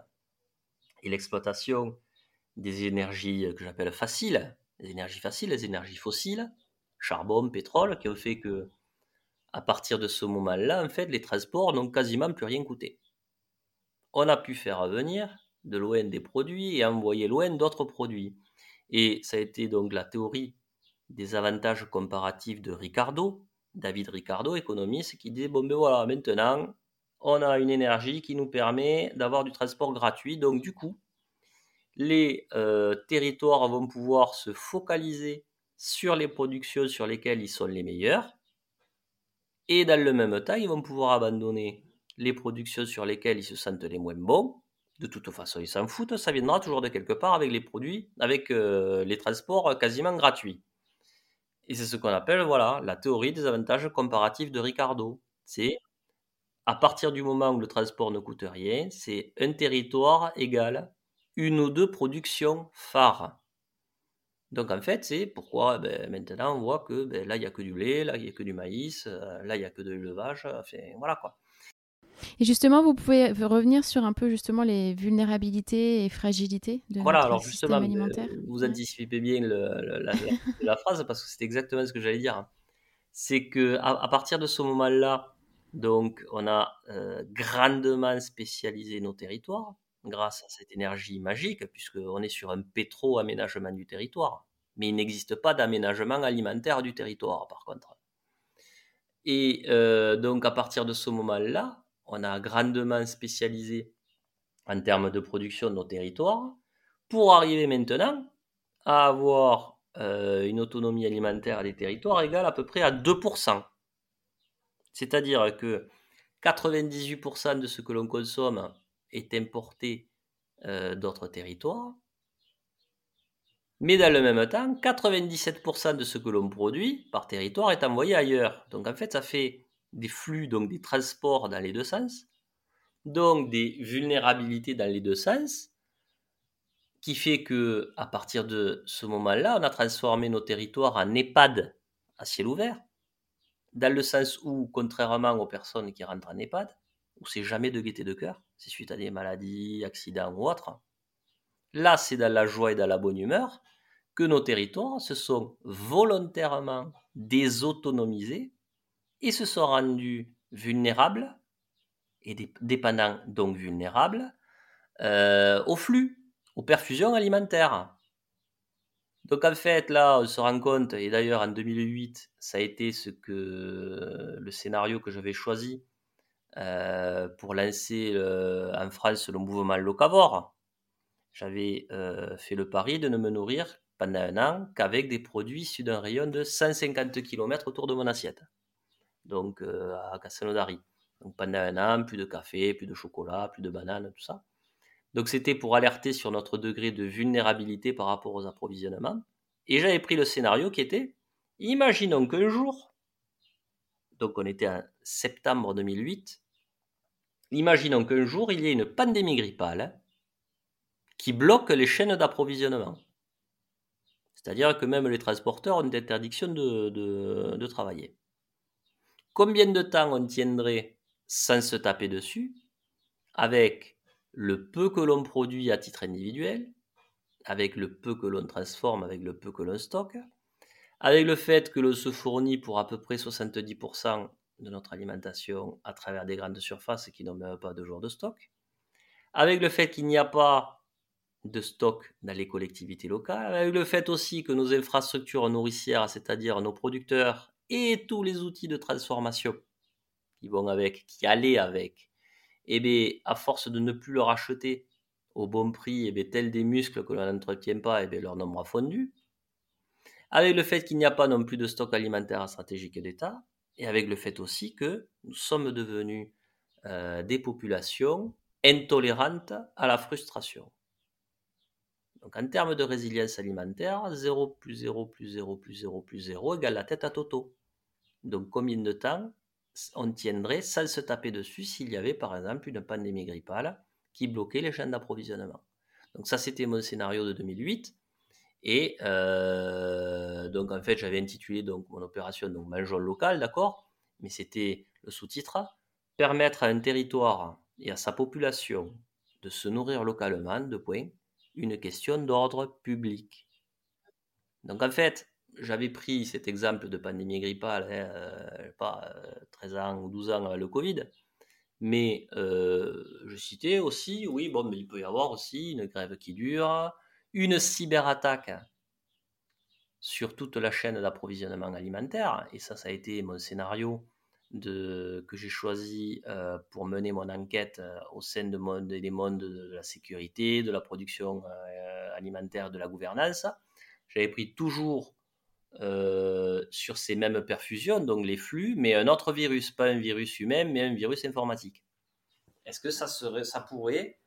et l'exploitation des énergies que j'appelle faciles, les énergies faciles, les énergies fossiles, charbon, pétrole, qui ont fait que, à partir de ce moment-là, en fait, les transports n'ont quasiment plus rien coûté. On a pu faire venir de loin des produits et envoyer loin d'autres produits. Et ça a été donc la théorie des avantages comparatifs de Ricardo, David Ricardo, économiste, qui dit, bon ben voilà, maintenant, on a une énergie qui nous permet d'avoir du transport gratuit. Donc du coup, les euh, territoires vont pouvoir se focaliser sur les productions sur lesquelles ils sont les meilleurs. Et dans le même temps, ils vont pouvoir abandonner les productions sur lesquelles ils se sentent les moins bons. De toute façon, ils s'en foutent, ça viendra toujours de quelque part avec les produits, avec euh, les transports quasiment gratuits. Et c'est ce qu'on appelle voilà, la théorie des avantages comparatifs de Ricardo. C'est à partir du moment où le transport ne coûte rien, c'est un territoire égal une ou deux productions phares. Donc en fait, c'est pourquoi ben, maintenant on voit que ben, là il n'y a que du lait, là il n'y a que du maïs, euh, là il n'y a que de l'élevage, enfin voilà quoi. Et justement, vous pouvez revenir sur un peu justement les vulnérabilités et fragilités de voilà, notre alors justement, alimentaire. Vous anticipez bien la, phrase parce que c'est exactement ce que j'allais dire. C'est que à, partir de ce moment-là, donc on a euh, grandement spécialisé nos territoires grâce à cette énergie magique, puisqu'on est sur un pétro-aménagement du territoire. Mais il n'existe pas d'aménagement alimentaire du territoire, par contre. Et euh, donc à partir de ce moment-là, on a grandement spécialisé en termes de production de nos territoires pour arriver maintenant à avoir euh, une autonomie alimentaire des territoires égale à peu près à 2%. C'est-à-dire que 98% de ce que l'on consomme est importé euh, d'autres territoires, mais dans le même temps, 97% de ce que l'on produit par territoire est envoyé ailleurs. Donc en fait, ça fait des flux, donc des transports dans les deux sens, donc des vulnérabilités dans les deux sens, qui fait que à partir de ce moment-là, on a transformé nos territoires en EHPAD à ciel ouvert, dans le sens où, contrairement aux personnes qui rentrent en EHPAD, où c'est jamais de gaieté de cœur, c'est suite à des maladies, accidents ou autres, là c'est dans la joie et dans la bonne humeur que nos territoires se sont volontairement désautonomisés ils se sont rendus vulnérables, et dépendants donc vulnérables, euh, au flux, aux perfusions alimentaires. Donc en fait, là, on se rend compte, et d'ailleurs en 2008, ça a été ce que le scénario que j'avais choisi euh, pour lancer en France le mouvement locavore. J'avais euh, fait le pari de ne me nourrir pendant un an qu'avec des produits issus d'un rayon de 150 km autour de mon assiette donc euh, à Castelnaudary. Donc pendant un an, plus de café, plus de chocolat, plus de bananes, tout ça. Donc c'était pour alerter sur notre degré de vulnérabilité par rapport aux approvisionnements. Et j'avais pris le scénario qui était, imaginons qu'un jour, donc on était en septembre 2008, imaginons qu'un jour il y ait une pandémie grippale qui bloque les chaînes d'approvisionnement. C'est-à-dire que même les transporteurs ont une interdiction de travailler. Combien de temps on tiendrait sans se taper dessus avec le peu que l'on produit à titre individuel, avec le peu que l'on transforme, avec le peu que l'on stocke, avec le fait que l'on se fournit pour à peu près 70% de notre alimentation à travers des grandes surfaces qui n'ont même pas de jours de stock, avec le fait qu'il n'y a pas de stock dans les collectivités locales, avec le fait aussi que nos infrastructures nourricières, c'est-à-dire nos producteurs et tous les outils de transformation qui vont avec, qui allaient avec, et eh bien, à force de ne plus leur acheter au bon prix, et eh bien, tels des muscles que l'on n'entretient pas, et eh bien, leur nombre a fondu. Avec le fait qu'il n'y a pas non plus de stock alimentaire stratégique d'État, et avec le fait aussi que nous sommes devenus euh, des populations intolérantes à la frustration. Donc en termes de résilience alimentaire, 0 plus 0 plus 0 plus 0 plus 0 égale la tête à Toto. Donc combien de temps on tiendrait sans se taper dessus s'il y avait par exemple une pandémie grippale qui bloquait les chaînes d'approvisionnement? Donc ça c'était mon scénario de 2008. Et euh, donc en fait j'avais intitulé donc mon opération donc mangeons local, d'accord, mais c'était le sous-titre permettre à un territoire et à sa population de se nourrir localement, de point, une question d'ordre public. Donc en fait, j'avais pris cet exemple de pandémie grippale, hein, euh, pas 13 euh, ans ou 12 ans avec le Covid, mais euh, je citais aussi, oui, bon, mais il peut y avoir aussi une grève qui dure, une cyberattaque sur toute la chaîne d'approvisionnement alimentaire, et ça, ça a été mon scénario que j'ai choisi pour mener mon enquête au sein de des mondes de la sécurité, de la production alimentaire, de la gouvernance. J'avais pris toujours euh, sur ces mêmes perfusions, donc les flux, mais un autre virus, pas un virus humain, mais un virus informatique. Est-ce que ça, serait, ça pourrait,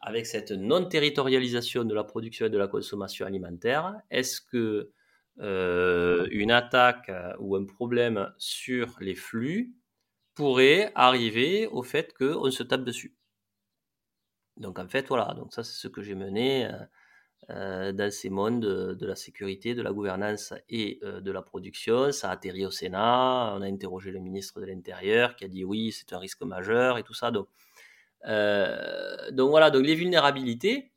avec cette non-territorialisation de la production et de la consommation alimentaire, est-ce que euh, une attaque ou un problème sur les flux pourrait arriver au fait qu'on se tape dessus Donc en fait, voilà, donc ça c'est ce que j'ai mené. Euh, euh, dans ces mondes de, la sécurité, de la gouvernance et euh, de la production. Ça a atterri au Sénat, on a interrogé le ministre de l'Intérieur qui a dit oui, c'est un risque majeur et tout ça. Donc, euh, donc voilà, donc les vulnérabilités,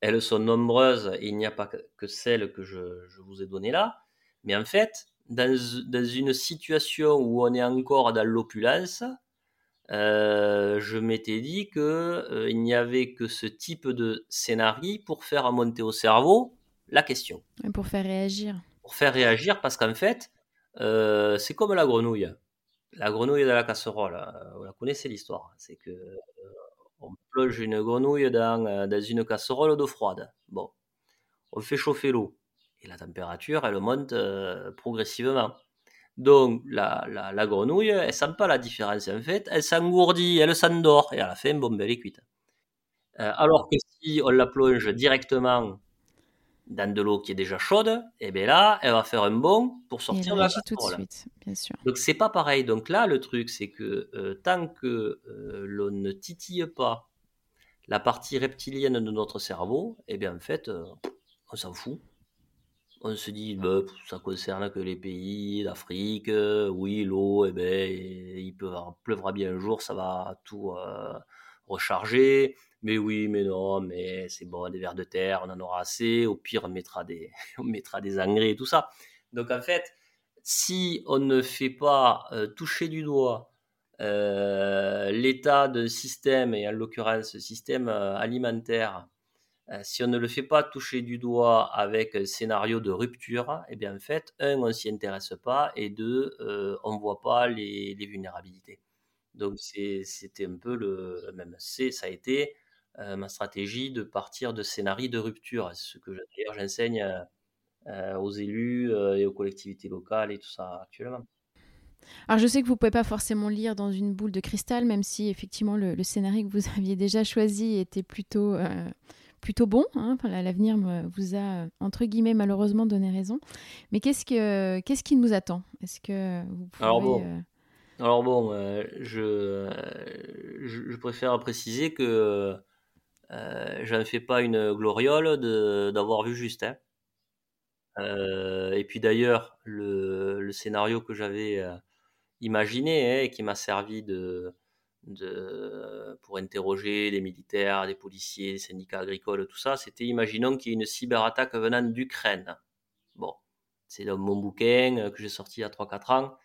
elles sont nombreuses et il n'y a pas que celles que je, je, vous ai données là. Mais en fait, dans, dans une situation où on est encore dans l'opulence, euh, je m'étais dit que euh, il n'y avait que ce type de scénario pour faire monter au cerveau la question. Et pour faire réagir. Pour faire réagir, parce qu'en fait, euh, c'est comme la grenouille. La grenouille de la casserole, vous la connaissez l'histoire. C'est que on plonge une grenouille dans, dans une casserole d'eau froide. Bon, on fait chauffer l'eau et la température, elle monte progressivement. Donc, la, la, grenouille, elle sent pas la différence en fait. Elle s'engourdit, elle s'endort, et à la fin, bon, ben, elle est cuite. Euh, alors que si on la plonge directement dans de l'eau qui est déjà chaude, et eh bien là, elle va faire un bond pour sortir de la tout de suite, bien sûr. Donc c'est pas pareil. Donc là, le truc, c'est que euh, tant que euh, l'on ne titille pas la partie reptilienne de notre cerveau, et eh bien en fait, on s'en fout on se dit, bah, ça concerne que les pays d'Afrique, euh, oui, l'eau, eh ben, il pleuvra bien un jour, ça va tout euh, recharger, mais oui, mais non, mais c'est bon, des vers de terre, on en aura assez, au pire, on mettra des, on mettra des engrais et tout ça. Donc en fait, si on ne fait pas euh, toucher du doigt l'état d'un système, et en l'occurrence, système alimentaire, euh, si on ne le fait pas toucher du doigt avec un scénario de rupture, eh bien en fait, un, on s'y intéresse pas, et deux, euh, on ne voit pas les, vulnérabilités. Donc c'était un peu le même, c'est ça a été euh, ma stratégie de partir de scénario de rupture. C'est ce que d'ailleurs j'enseigne aux élus et aux collectivités locales et tout ça actuellement. Alors je sais que vous pouvez pas forcément lire dans une boule de cristal, même si effectivement le, le scénario que vous aviez déjà choisi était plutôt plutôt bon. Hein. L'avenir vous a, entre guillemets, malheureusement donné raison. Mais qu'est-ce, que, qu'est-ce qui nous attend? Est-ce que vous pouvez, Alors bon, euh, Alors bon euh, je, je, préfère préciser que euh, je ne fais pas une gloriole d'avoir vu juste. Hein. et puis d'ailleurs, le, scénario que j'avais imaginé hein, et qui m'a servi de, pour interroger les militaires, les policiers, les syndicats agricoles, tout ça, c'était imaginons qu'il y ait une cyberattaque venant d'Ukraine. Bon, c'est dans mon bouquin euh, que j'ai sorti il y a 3-4 ans.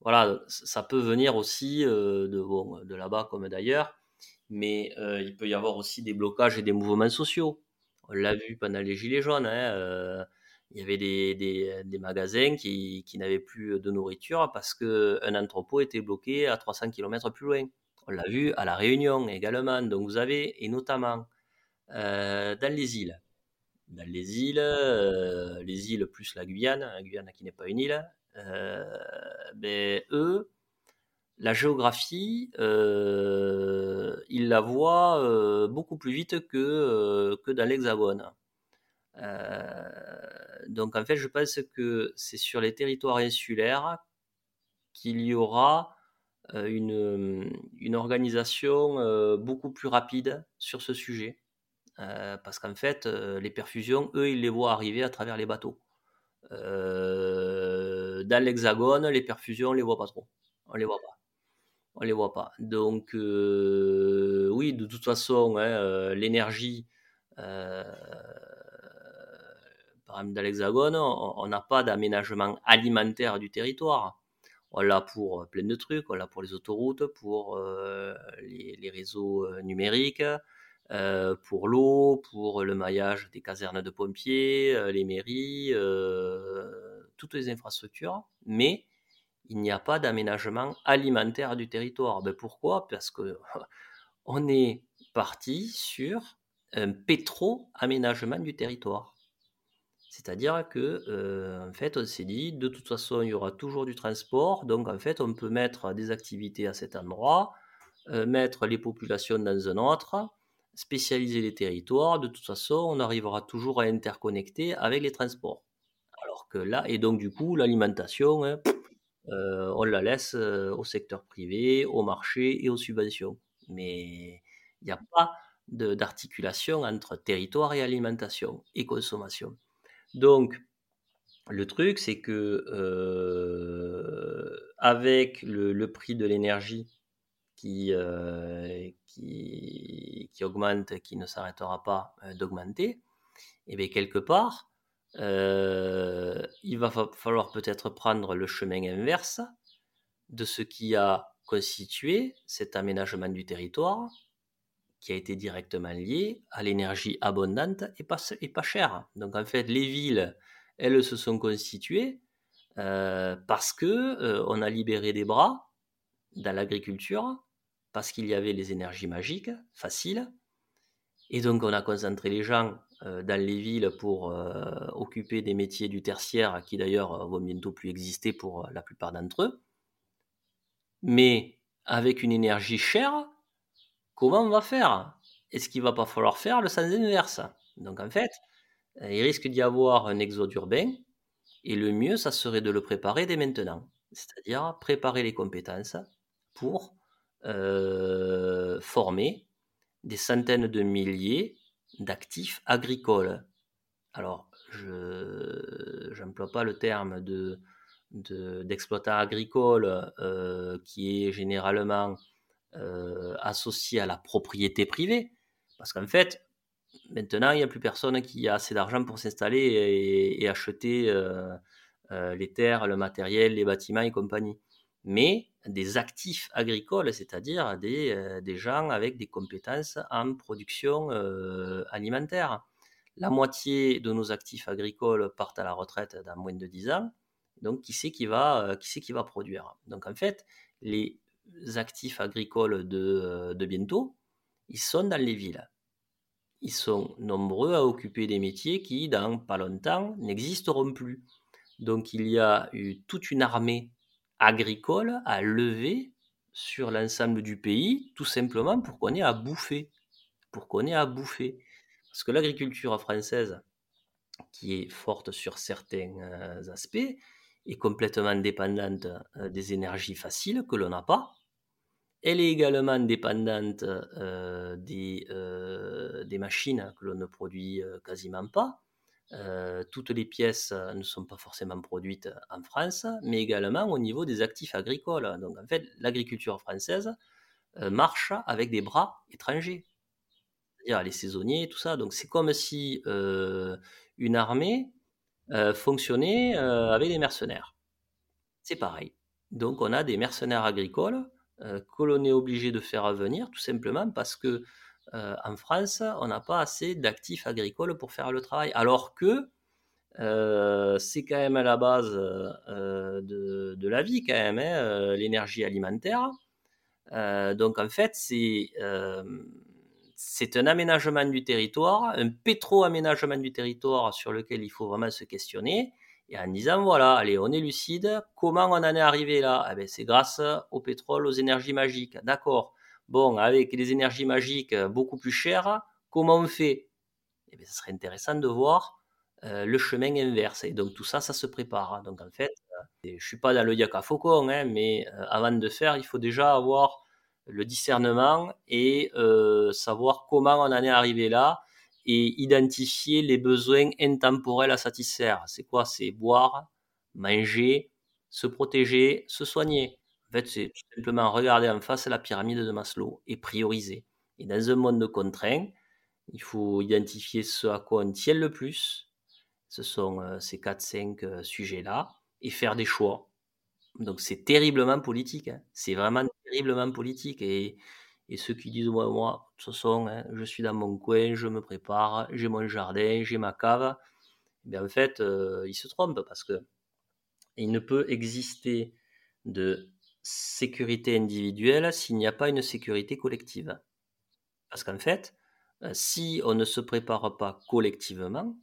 Voilà, ça peut venir aussi euh, de, là-bas comme d'ailleurs. mais il peut y avoir aussi des blocages et des mouvements sociaux. On l'a vu pendant les Gilets jaunes. Hein, il y avait des, magasins qui, qui n'avaient plus de nourriture parce qu'un entrepôt était bloqué à 300 km plus loin. On l'a vu à La Réunion également. Donc vous avez, et notamment dans les îles, dans les îles, les îles plus la Guyane, la Guyane qui n'est pas une île, ben, eux, la géographie, ils la voient beaucoup plus vite que, que dans l'Hexagone. donc en fait, je pense que c'est sur les territoires insulaires qu'il y aura une, une organisation beaucoup plus rapide sur ce sujet. parce qu'en fait, les perfusions, eux, ils les voient arriver à travers les bateaux. Dans l'hexagone, les perfusions, on les voit pas trop. On les voit pas. On les voit pas. Donc, oui, de toute façon, hein, l'énergie, par exemple, dans l'hexagone, on n'a pas d'aménagement alimentaire du territoire. On l'a pour plein de trucs, on l'a pour les autoroutes, pour les, réseaux numériques, pour l'eau, pour le maillage des casernes de pompiers, les mairies, toutes les infrastructures, mais il n'y a pas d'aménagement alimentaire du territoire. Ben pourquoi? Parce que on est parti sur un pétro-aménagement du territoire. C'est-à-dire que, euh, en fait, on s'est dit, de toute façon, il y aura toujours du transport, donc en fait, on peut mettre des activités à cet endroit, euh, mettre les populations dans un autre, spécialiser les territoires, de toute façon, on arrivera toujours à interconnecter avec les transports. Là, et donc du coup, l'alimentation, hein, euh, on la laisse au secteur privé, au marché et aux subventions. Mais il n'y a pas d'articulation entre territoire et alimentation et consommation. Donc, le truc, c'est que euh, avec le, prix de l'énergie qui, euh, qui, augmente, qui ne s'arrêtera pas euh, d'augmenter, et eh bien quelque part, il va falloir peut-être prendre le chemin inverse de ce qui a constitué cet aménagement du territoire, qui a été directement lié à l'énergie abondante et pas, et pas chère. Donc en fait, les villes, elles se sont constituées euh, parce que euh, on a libéré des bras dans l'agriculture, parce qu'il y avait les énergies magiques, faciles, et donc on a concentré les gens euh, dans les villes pour occuper des métiers du tertiaire qui d'ailleurs vont bientôt plus exister pour la plupart d'entre eux, mais avec une énergie chère comment on va faire? Est-ce qu'il va pas falloir faire le sens inverse? Donc en fait, euh, il risque d'y avoir un exode urbain, et le mieux, ça serait de le préparer dès maintenant. C'est-à-dire préparer les compétences pour euh, former des centaines de milliers d'actifs agricoles. Alors, je n'emploie pas le terme de, d'exploitant agricole euh, qui est généralement euh, associé à la propriété privée. Parce qu'en fait, maintenant, il n'y a plus personne qui a assez d'argent pour s'installer et, acheter euh, les terres, le matériel, les bâtiments et compagnie. Mais des actifs agricoles, c'est-à-dire des, des, gens avec des compétences en production alimentaire. La moitié de nos actifs agricoles partent à la retraite dans moins de 10 ans. Donc, qui c'est qui va, qui c'est qui va produire? Donc, en fait, les actifs agricoles de, de bientôt, ils sont dans les villes. Ils sont nombreux à occuper des métiers qui, dans pas longtemps, n'existeront plus. Donc il y a eu toute une armée agricole à lever sur l'ensemble du pays, tout simplement pour qu'on ait à bouffer. Pour qu'on ait à bouffer. Parce que l'agriculture française, qui est forte sur certains euh, aspects, est complètement dépendante euh, des énergies faciles que l'on n'a pas. Elle est également dépendante euh, des, machines que l'on ne produit quasiment pas. Toutes les pièces ne sont pas forcément produites en France, mais également au niveau des actifs agricoles. Donc en fait, l'agriculture française marche avec des bras étrangers, c'est-à-dire les saisonniers, tout ça. Donc c'est comme si une armée fonctionnait avec des mercenaires. C'est pareil. Donc on a des mercenaires agricoles que l'on est obligé de faire venir, tout simplement parce que en France, on n'a pas assez d'actifs agricoles pour faire le travail. Alors que c'est quand même à la base de, la vie, quand même, hein, l'énergie alimentaire. donc en fait, c'est c'est un aménagement du territoire, un pétro-aménagement du territoire sur lequel il faut vraiment se questionner. Et en disant, voilà, allez, on est lucide, comment on en est arrivé là? Eh ben, C'est grâce au pétrole, aux énergies magiques. D'accord. Bon, avec les énergies magiques beaucoup plus chères, comment on fait? Eh bien, Ce serait intéressant de voir euh, le chemin inverse. Et donc tout ça, ça se prépare. Donc en fait, euh, je suis pas dans le yak à faucon, hein, mais euh, avant de faire, il faut déjà avoir le discernement et euh, savoir comment on en est arrivé là et identifier les besoins intemporels à satisfaire. C'est quoi? C'est boire, manger, se protéger, se soigner. En fait, c'est tout simplement regarder en face la pyramide de Maslow et prioriser. Et dans un monde de contraintes, il faut identifier ce à quoi on tient le plus. Ce sont euh, ces 4-5 euh, sujets-là et faire des choix. Donc c'est terriblement politique. Hein. C'est vraiment terriblement politique. Et, et ceux qui disent, moi, moi, ce sont, hein, je suis dans mon coin, je me prépare, j'ai mon jardin, j'ai ma cave, eh bien, en fait, euh, ils se trompent parce que il ne peut exister de sécurité individuelle s'il n'y a pas une sécurité collective. Parce qu'en fait, euh, si on ne se prépare pas collectivement,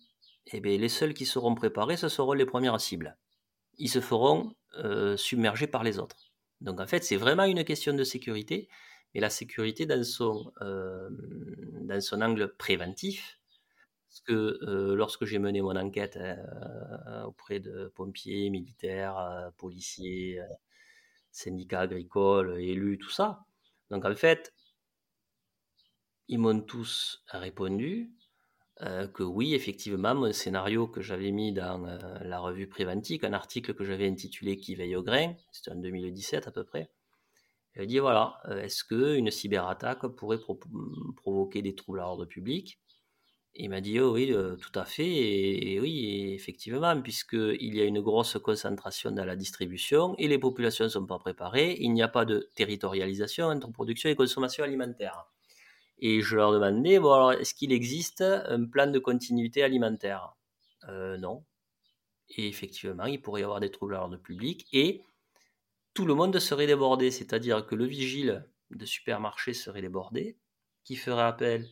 eh bien, les seuls qui seront préparés, ce seront les premières cibles. Ils se feront euh, submergés par les autres. Donc en fait, c'est vraiment une question de sécurité, mais la sécurité dans son, euh, dans son angle préventif. Parce que lorsque j'ai mené mon enquête auprès de pompiers, militaires, policiers, syndicats agricoles, élus, tout ça, donc en fait, ils m'ont tous répondu euh, que oui, effectivement, mon scénario que j'avais mis dans euh, la revue Préventique, un article que j'avais intitulé Qui veille au grain, c'était en 2017 à peu près, il dit voilà, euh, est-ce qu'une cyberattaque pourrait provoquer des troubles à l'ordre public? Il m'a dit oh oui, tout à fait, et, oui, effectivement, puisqu'il y a une grosse concentration dans la distribution et les populations ne sont pas préparées, il n'y a pas de territorialisation entre production et consommation alimentaire. Et je leur demandais, est-ce qu'il existe un plan de continuité alimentaire? Euh, Non. Et effectivement, il pourrait y avoir des troubles à l'ordre public et tout le monde serait débordé, c'est-à-dire que le vigile de supermarché serait débordé, qui ferait appel?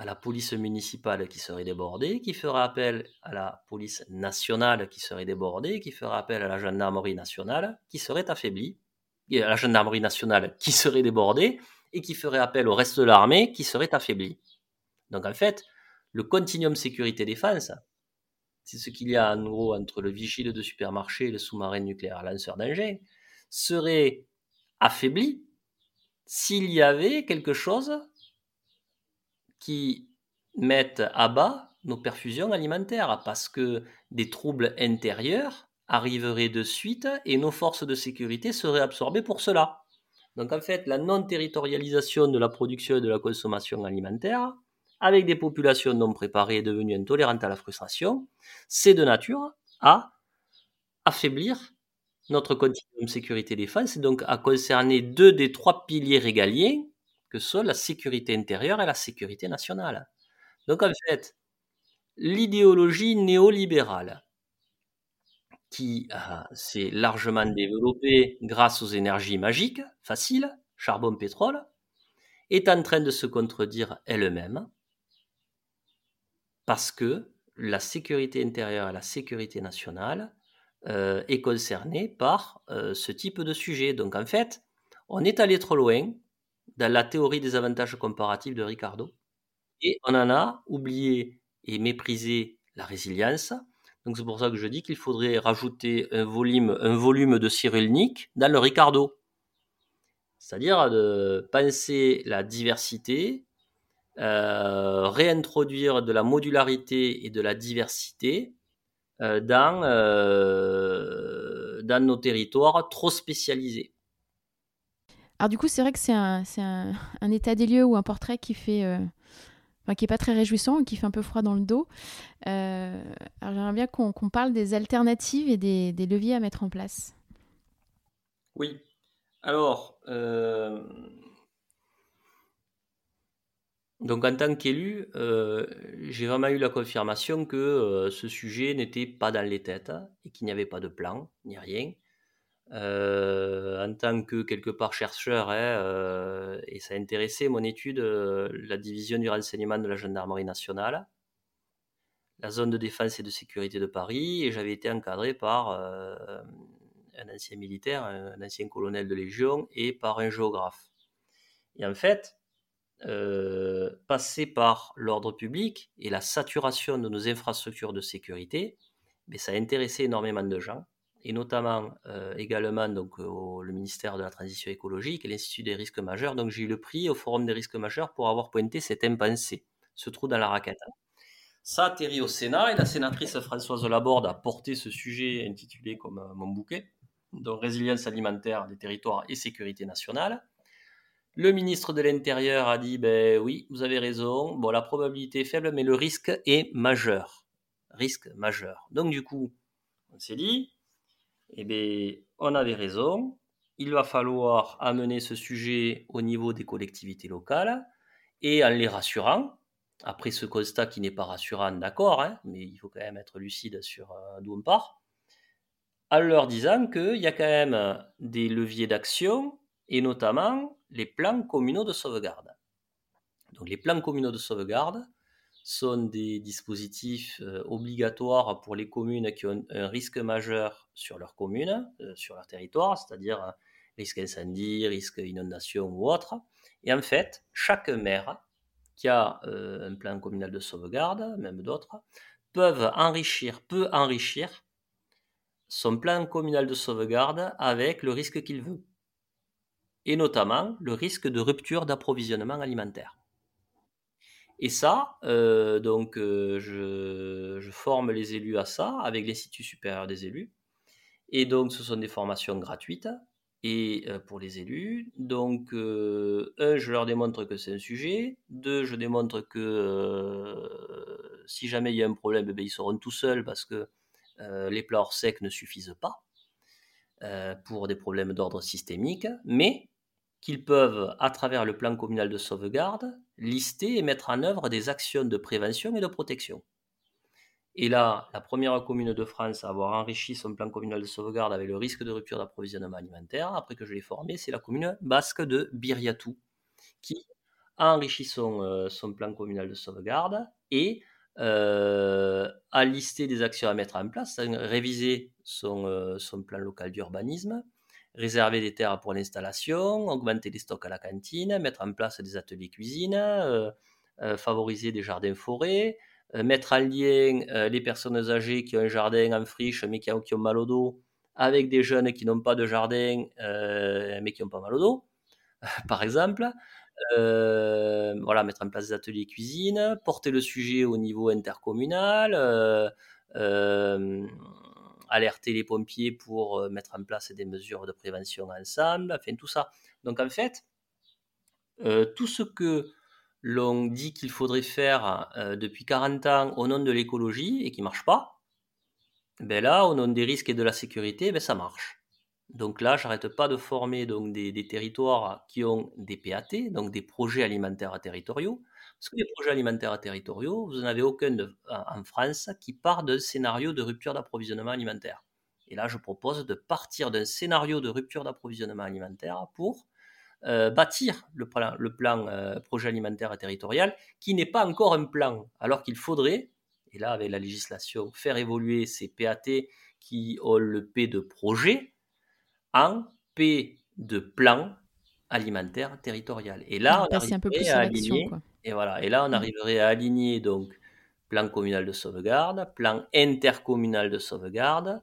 À la police municipale qui serait débordée, qui ferait appel à la police nationale qui serait débordée, qui ferait appel à la gendarmerie nationale qui serait affaiblie, et à la gendarmerie nationale qui serait débordée, et qui ferait appel au reste de l'armée qui serait affaibli. Donc en fait, le continuum sécurité-défense, c'est ce qu'il y a en gros entre le vigile de supermarché et le sous-marin nucléaire lanceur d'engins, serait affaibli s'il y avait quelque chose qui mette à bas nos perfusions alimentaires, parce que des troubles intérieurs arriveraient de suite et nos forces de sécurité seraient absorbées pour cela. Donc en fait, la non-territorialisation de la production et de la consommation alimentaire, avec des populations non préparées et devenues intolérantes à la frustration, c'est de nature à affaiblir notre continuum sécurité-défense et donc à concerner deux des trois piliers régaliens que sont la sécurité intérieure et la sécurité nationale. Donc en fait, l'idéologie néolibérale qui s'est largement développée grâce aux énergies magiques, faciles, charbon, pétrole, est en train de se contredire elle-même parce que la sécurité intérieure et la sécurité nationale euh, est concernée par euh, ce type de sujet. Donc en fait, on est allé trop loin dans la théorie des avantages comparatifs de Ricardo et on en a oublié et méprisé la résilience donc c'est pour ça que je dis qu'il faudrait rajouter un volume, un volume de Cyrulnik dans le Ricardo. C'est-à-dire de penser la diversité, euh, réintroduire de la modularité et de la diversité euh, euh, dans nos territoires trop spécialisés. Alors du coup, c'est vrai que c'est un, état des lieux ou un portrait qui fait qui n'est pas très réjouissant, qui fait un peu froid dans le dos. Euh, alors j'aimerais bien qu'on parle des alternatives et des, leviers à mettre en place. Oui. Alors, euh, donc en tant qu'élu, euh, j'ai vraiment eu la confirmation que euh, ce sujet n'était pas dans les têtes et qu'il n'y avait pas de plan, ni rien. En tant que quelque part chercheur, hein, et ça a intéressé mon étude, la division du renseignement de la gendarmerie nationale, la zone de défense et de sécurité de Paris, et j'avais été encadré par un ancien militaire, un ancien colonel de Légion, et par un géographe. Et en fait, euh, passer par l'ordre public et la saturation de nos infrastructures de sécurité, mais ça a intéressé énormément de gens, et notamment euh, également donc, le ministère de la Transition écologique et l'Institut des risques majeurs. Donc j'ai eu le prix au Forum des risques majeurs pour avoir pointé cet impensé, ce trou dans la raquette. Ça atterrit au Sénat et la sénatrice Françoise Laborde a porté ce sujet intitulé comme euh, mon bouquet de résilience alimentaire des territoires et sécurité nationale. Le ministre de l'Intérieur a dit ben oui, vous avez raison. Bon, la probabilité est faible, mais le risque est majeur. Risque majeur. Donc du coup, on s'est dit, eh bien, on avait raison. Il va falloir amener ce sujet au niveau des collectivités locales et en les rassurant. Après ce constat qui n'est pas rassurant, d'accord, hein, mais il faut quand même être lucide sur euh, d'où on part en leur disant qu'il y a quand même des leviers d'action et notamment les plans communaux de sauvegarde. Donc les plans communaux de sauvegarde sont des dispositifs euh, obligatoires pour les communes qui ont un risque majeur sur leur commune, euh, sur leur territoire, c'est-à-dire euh, risque incendie, risque inondation ou autre. Et en fait, chaque maire qui a un plan communal de sauvegarde, même d'autres, peuvent enrichir, peut enrichir son plan communal de sauvegarde avec le risque qu'il veut, et notamment le risque de rupture d'approvisionnement alimentaire. Et ça, euh, donc, euh, je, forme les élus à ça avec l'Institut supérieur des élus. Et donc, ce sont des formations gratuites et euh, pour les élus. Donc, un, je leur démontre que c'est un sujet. Deux, je démontre que si jamais il y a un problème, eh ils seront tout seuls parce que les plats hors sec ne suffisent pas pour des problèmes d'ordre systémique, mais qu'ils peuvent, à travers le plan communal de sauvegarde, lister et mettre en œuvre des actions de prévention et de protection. Et là, la première commune de France à avoir enrichi son plan communal de sauvegarde avec le risque de rupture d'approvisionnement alimentaire, après que je l'ai formé, c'est la commune basque de Biriatou, qui a enrichi son, euh, son plan communal de sauvegarde et euh, à lister des actions à mettre en place, réviser son, euh, son plan local d'urbanisme, réserver des terres pour l'installation, augmenter les stocks à la cantine, mettre en place des ateliers cuisine, euh, favoriser des jardins forêts, mettre en lien les personnes âgées qui ont un jardin en friche mais qui ont, qui ont mal au dos avec des jeunes qui n'ont pas de jardin mais qui n'ont pas mal au dos, par exemple. Euh, voilà, mettre en place des ateliers cuisine, porter le sujet au niveau intercommunal, euh, euh, alerter les pompiers pour mettre en place des mesures de prévention ensemble, enfin tout ça. Donc en fait, tout ce que l'on dit qu'il faudrait faire depuis 40 ans au nom de l'écologie et qui ne marche pas, ben là, au nom des risques et de la sécurité, ben ça marche. Donc là, j'arrête pas de former donc des, territoires qui ont des PAT, donc des projets alimentaires territoriaux. Parce que les projets alimentaires territoriaux, vous n'en avez aucun en France qui part d'un scénario de rupture d'approvisionnement alimentaire? Et là, je propose de partir d'un scénario de rupture d'approvisionnement alimentaire pour euh, bâtir le plan, le plan euh, projet alimentaire territorial, qui n'est pas encore un plan, alors qu'il faudrait, et là avec la législation, faire évoluer ces PAT qui ont le P de projet, en P de plan alimentaire territorial. Et là, on à aligner, et voilà, et là, on mmh. arriverait à aligner donc plan communal de sauvegarde, plan intercommunal de sauvegarde,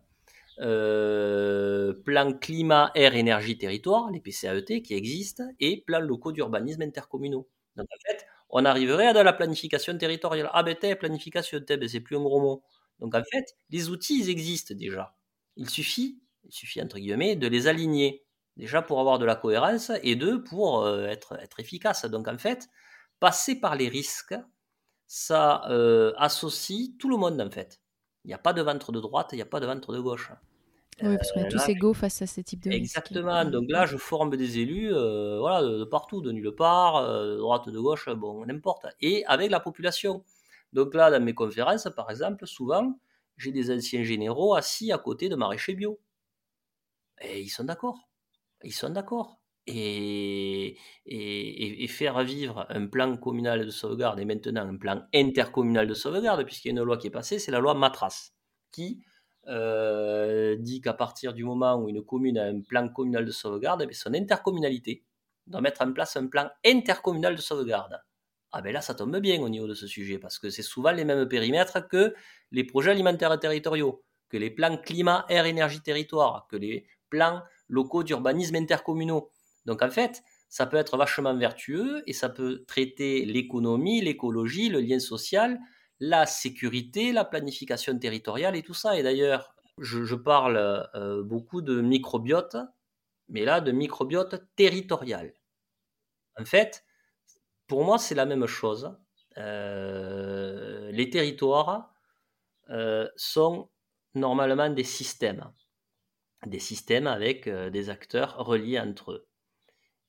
euh, plan climat, air, énergie, territoire, les PCAET qui existent, et plan locaux d'urbanisme intercommunaux. Donc en fait, on arriverait à de la planification territoriale. Ah ben planification, ben, c'est plus un gros mot. Donc en fait, les outils, ils existent déjà. Il suffit il suffit, entre guillemets, de les aligner. Déjà pour avoir de la cohérence et deux, pour euh, être, être efficace. Donc en fait, passer par les risques, ça euh, associe tout le monde en fait. Il n'y a pas de ventre de droite, il n'y a pas de ventre de gauche. Oui, parce qu'on est tous égaux face à ce type de Exactement. Donc là, je forme des élus voilà, de, partout, de nulle part, de droite, de gauche, bon, n'importe. Et avec la population. Donc là, dans mes conférences, par exemple, souvent, j'ai des anciens généraux assis à côté de maraîchers bio. Et ils sont d'accord. Ils sont d'accord. Et, faire vivre un plan communal de sauvegarde et maintenant un plan intercommunal de sauvegarde, puisqu'il y a une loi qui est passée, c'est la loi Matras, qui euh, dit qu'à partir du moment où une commune a un plan communal de sauvegarde, eh son intercommunalité doit mettre en place un plan intercommunal de sauvegarde. Ah ben là, ça tombe bien au niveau de ce sujet, parce que c'est souvent les mêmes périmètres que les projets alimentaires territoriaux, que les plans climat, air, énergie, territoire, que les plans locaux d'urbanisme intercommunaux. Donc en fait, ça peut être vachement vertueux et ça peut traiter l'économie, l'écologie, le lien social, la sécurité, la planification territoriale et tout ça. Et d'ailleurs, je, parle euh, beaucoup de microbiote, mais là de microbiote territorial. En fait, pour moi, c'est la même chose. Euh, les territoires euh, sont normalement des systèmes, des systèmes avec des acteurs reliés entre eux.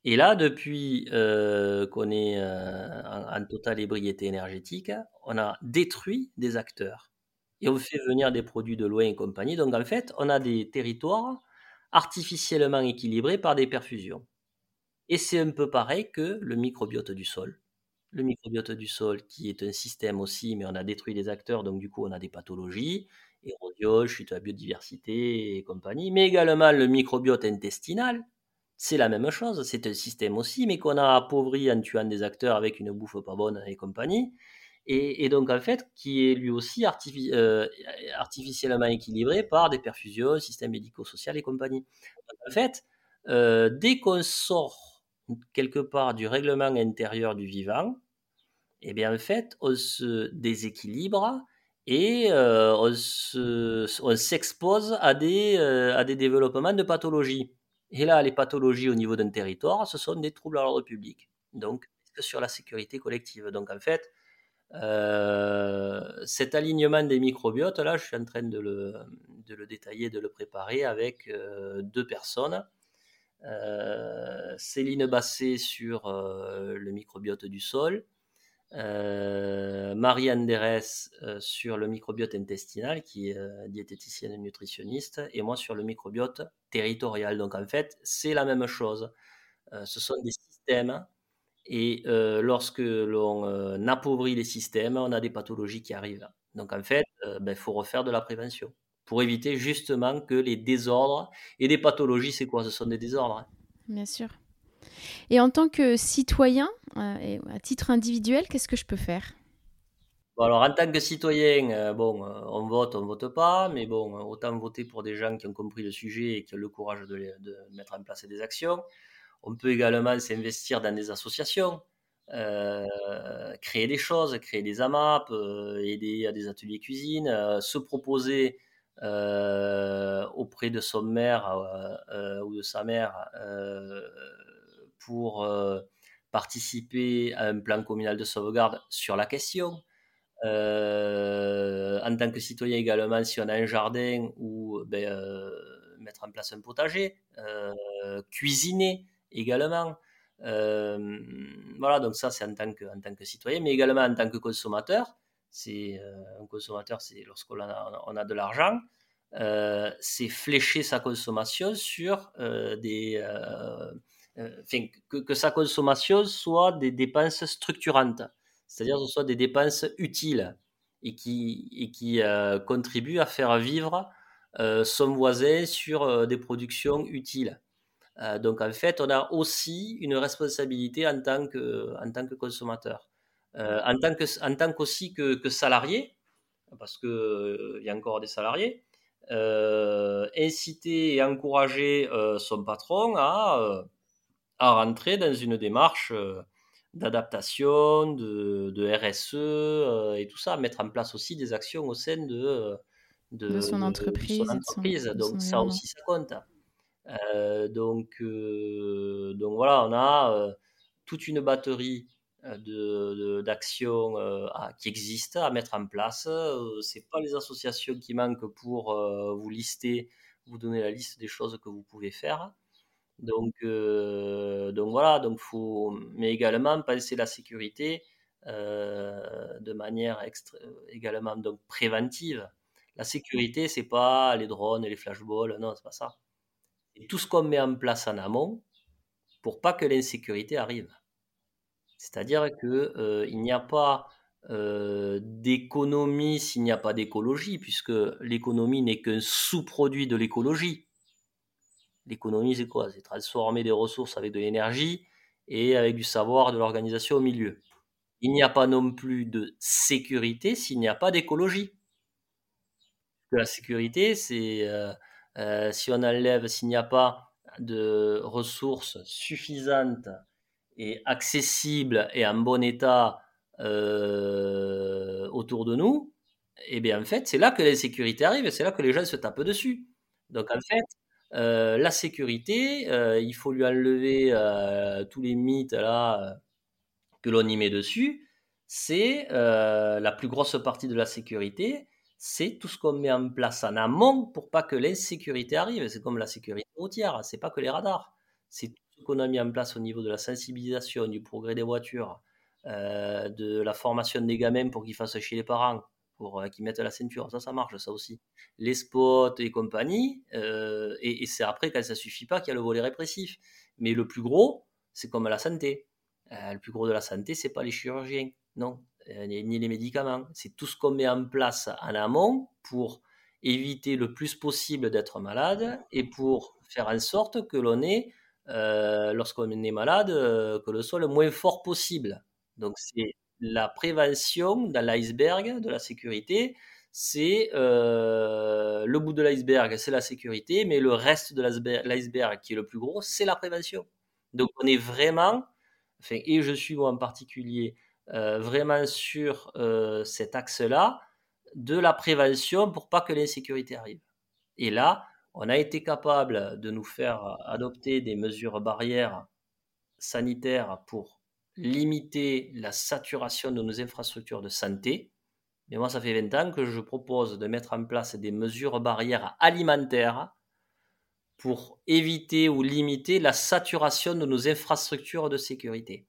Et là, depuis qu'on est en, totale ébriété énergétique, on a détruit des acteurs et on fait venir des produits de loin et compagnie. Donc en fait, on a des territoires artificiellement équilibrés par des perfusions. Et c'est un peu pareil que le microbiote du sol. Le microbiote du sol qui est un système aussi, mais on a détruit des acteurs, donc du coup on a des pathologies, érosion, chute de la biodiversité et compagnie, mais également le microbiote intestinal, c'est la même chose, c'est un système aussi, mais qu'on a appauvri en tuant des acteurs avec une bouffe pas bonne et compagnie. Et, donc, en fait, qui est lui aussi euh, artificiellement équilibré par des perfusions, système médico-social et compagnie. en fait, euh, dès qu'on sort quelque part du règlement intérieur du vivant, eh bien, en fait, on se déséquilibre et euh, on s'expose à, des, à des développements de pathologies. Et là, les pathologies au niveau d'un territoire, ce sont des troubles à l'ordre public. Donc, sur la sécurité collective. Donc, en fait, euh, cet alignement des microbiotes, là, je suis en train de le, détailler, de le préparer avec euh, deux personnes. Euh, Céline Basset sur le microbiote du sol euh, Marie-Anne Derès euh, sur le microbiote intestinal, qui est euh, diététicienne et nutritionniste, et moi sur le microbiote territorial. Donc en fait, c'est la même chose. ce sont des systèmes, et lorsque l'on appauvrit les systèmes, on a des pathologies qui arrivent. Donc en fait, il ben, faut refaire de la prévention pour éviter justement que les désordres et des pathologies, c'est quoi? Ce sont des désordres. Bien sûr. Et en tant que citoyen, euh, à titre individuel, qu'est-ce que je peux faire? Alors en tant que citoyen, euh, bon, euh, on vote, on vote pas, mais bon, autant voter pour des gens qui ont compris le sujet et qui ont le courage de, mettre en place des actions. On peut également s'investir dans des associations, créer des choses, créer des AMAP, aider à des ateliers cuisine, se proposer auprès de son mère ou de sa mère pour euh, participer à un plan communal de sauvegarde sur la question. Euh, en tant que citoyen également, si on a un jardin ou ben, euh, mettre en place un potager, cuisiner également. voilà, donc ça c'est en tant que, en tant que citoyen, mais également en tant que consommateur. C'est un consommateur, c'est lorsqu'on a, on a de l'argent, c'est flécher sa consommation sur des que, sa consommation soit des dépenses structurantes, c'est-à-dire que ce soit des dépenses utiles et qui, euh, contribuent à faire vivre euh, son voisin sur des productions utiles. donc en fait, on a aussi une responsabilité en tant que, consommateur. en tant, que, tant qu'aussi que, salarié, parce qu'il y a encore des salariés, inciter et encourager son patron à à rentrer dans une démarche euh, d'adaptation, de, de, RSE euh, et tout ça, mettre en place aussi des actions au sein de, euh, de, son entreprise. donc ça aussi, ça compte. donc, donc voilà, on a toute une batterie d'actions qui existent à mettre en place. Ce c'est pas les associations qui manquent pour vous lister vous donner la liste des choses que vous pouvez faire. Donc, donc voilà, donc faut, mais également penser la sécurité de manière également donc préventive. La sécurité, c'est pas les drones et les flashballs, non, c'est pas ça. C'est tout ce qu'on met en place en amont pour pas que l'insécurité arrive. C'est-à-dire que euh, il n'y a pas euh, d'économie s'il n'y a pas d'écologie, puisque l'économie n'est qu'un sous-produit de l'écologie. L'économie, c'est quoi? C'est transformer des ressources avec de l'énergie et avec du savoir de l'organisation au milieu. Il n'y a pas non plus de sécurité s'il n'y a pas d'écologie. La sécurité, c'est euh, si on enlève, s'il n'y a pas de ressources suffisantes et accessible et en bon état euh, autour de nous, eh bien en fait, c'est là que l'insécurité arrive et c'est là que les gens se tapent dessus. Donc en fait, euh, la sécurité, euh, il faut lui enlever tous les mythes là que l'on y met dessus. C'est la plus grosse partie de la sécurité, c'est tout ce qu'on met en place en amont pour pas que l'insécurité arrive. C'est comme la sécurité routière, c'est pas que les radars, c'est qu'on a mis en place au niveau de la sensibilisation, du progrès des voitures, euh, de la formation des gamins pour qu'ils fassent chez les parents, pour euh, qu'ils mettent la ceinture, ça, ça marche, ça aussi. Les spots et compagnie, euh, et, c'est après, quand ça suffit pas, qu'il y a le volet répressif. Mais le plus gros, c'est comme la santé. le plus gros de la santé, c'est pas les chirurgiens, non, ni les médicaments. C'est tout ce qu'on met en place en amont pour éviter le plus possible d'être malade et pour faire en sorte que l'on ait euh, lorsqu'on est malade, euh, que le soit le moins fort possible. Donc c'est la prévention dans l'iceberg de la sécurité, c'est euh, le bout de l'iceberg, c'est la sécurité, mais le reste de l'iceberg qui est le plus gros, c'est la prévention. Donc on est vraiment, et je suis moi en particulier, vraiment sur cet axe-là de la prévention pour pas que l'insécurité arrive. Et là, on a été capable de nous faire adopter des mesures barrières sanitaires pour limiter la saturation de nos infrastructures de santé. Mais moi, ça fait 20 ans que je propose de mettre en place des mesures barrières alimentaires pour éviter ou limiter la saturation de nos infrastructures de sécurité.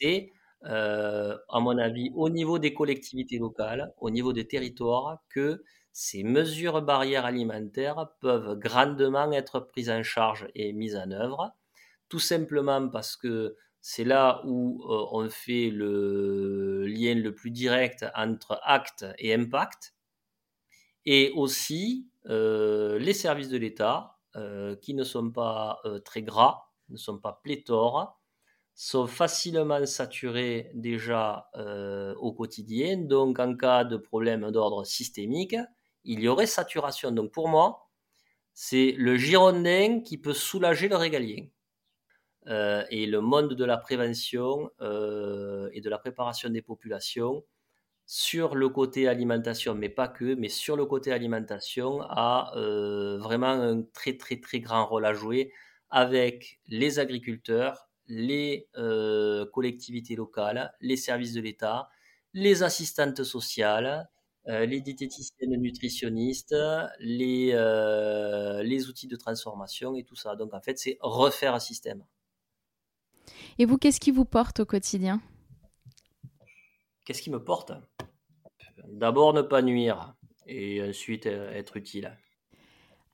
C'est, euh, à mon avis, au niveau des collectivités locales, au niveau des territoires, que ces mesures barrières alimentaires peuvent grandement être prises en charge et mises en œuvre, tout simplement parce que c'est là où euh, on fait le lien le plus direct entre acte et impact, et aussi euh, les services de l'État, euh, qui ne sont pas très gras, ne sont pas pléthores, sont facilement saturés déjà au quotidien, donc en cas de problème d'ordre systémique, il y aurait saturation. Donc pour moi, c'est le Girondin qui peut soulager le régalien. Euh, et le monde de la prévention euh, et de la préparation des populations sur le côté alimentation, mais pas que, mais sur le côté alimentation, a euh, vraiment un très très très grand rôle à jouer avec les agriculteurs, les collectivités locales, les services de l'État, les assistantes sociales, les diététiciennes nutritionnistes, les, les outils de transformation et tout ça. Donc en fait, c'est refaire un système. Et vous, qu'est-ce qui vous porte au quotidien? Qu'est-ce qui me porte? D'abord ne pas nuire et ensuite euh, être utile.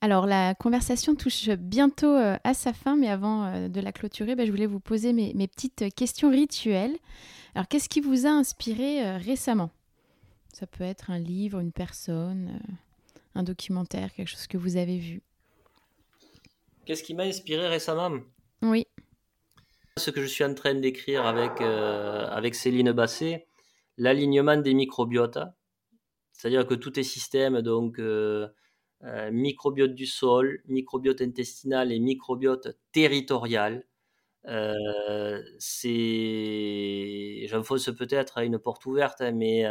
Alors la conversation touche bientôt à sa fin, mais avant de la clôturer, bah, je voulais vous poser mes, mes, petites questions rituelles. Alors qu'est-ce qui vous a inspiré récemment? Ça peut être un livre, une personne, euh, un documentaire, quelque chose que vous avez vu. Qu'est-ce qui m'a inspiré récemment? Oui. Ce que je suis en train d'écrire avec, euh, avec Céline Basset, l'alignement des microbiotes. C'est-à-dire que tout est système, donc euh, microbiote du sol, microbiote intestinal et microbiote territorial. c'est, j'enfonce peut-être une porte ouverte, hein, mais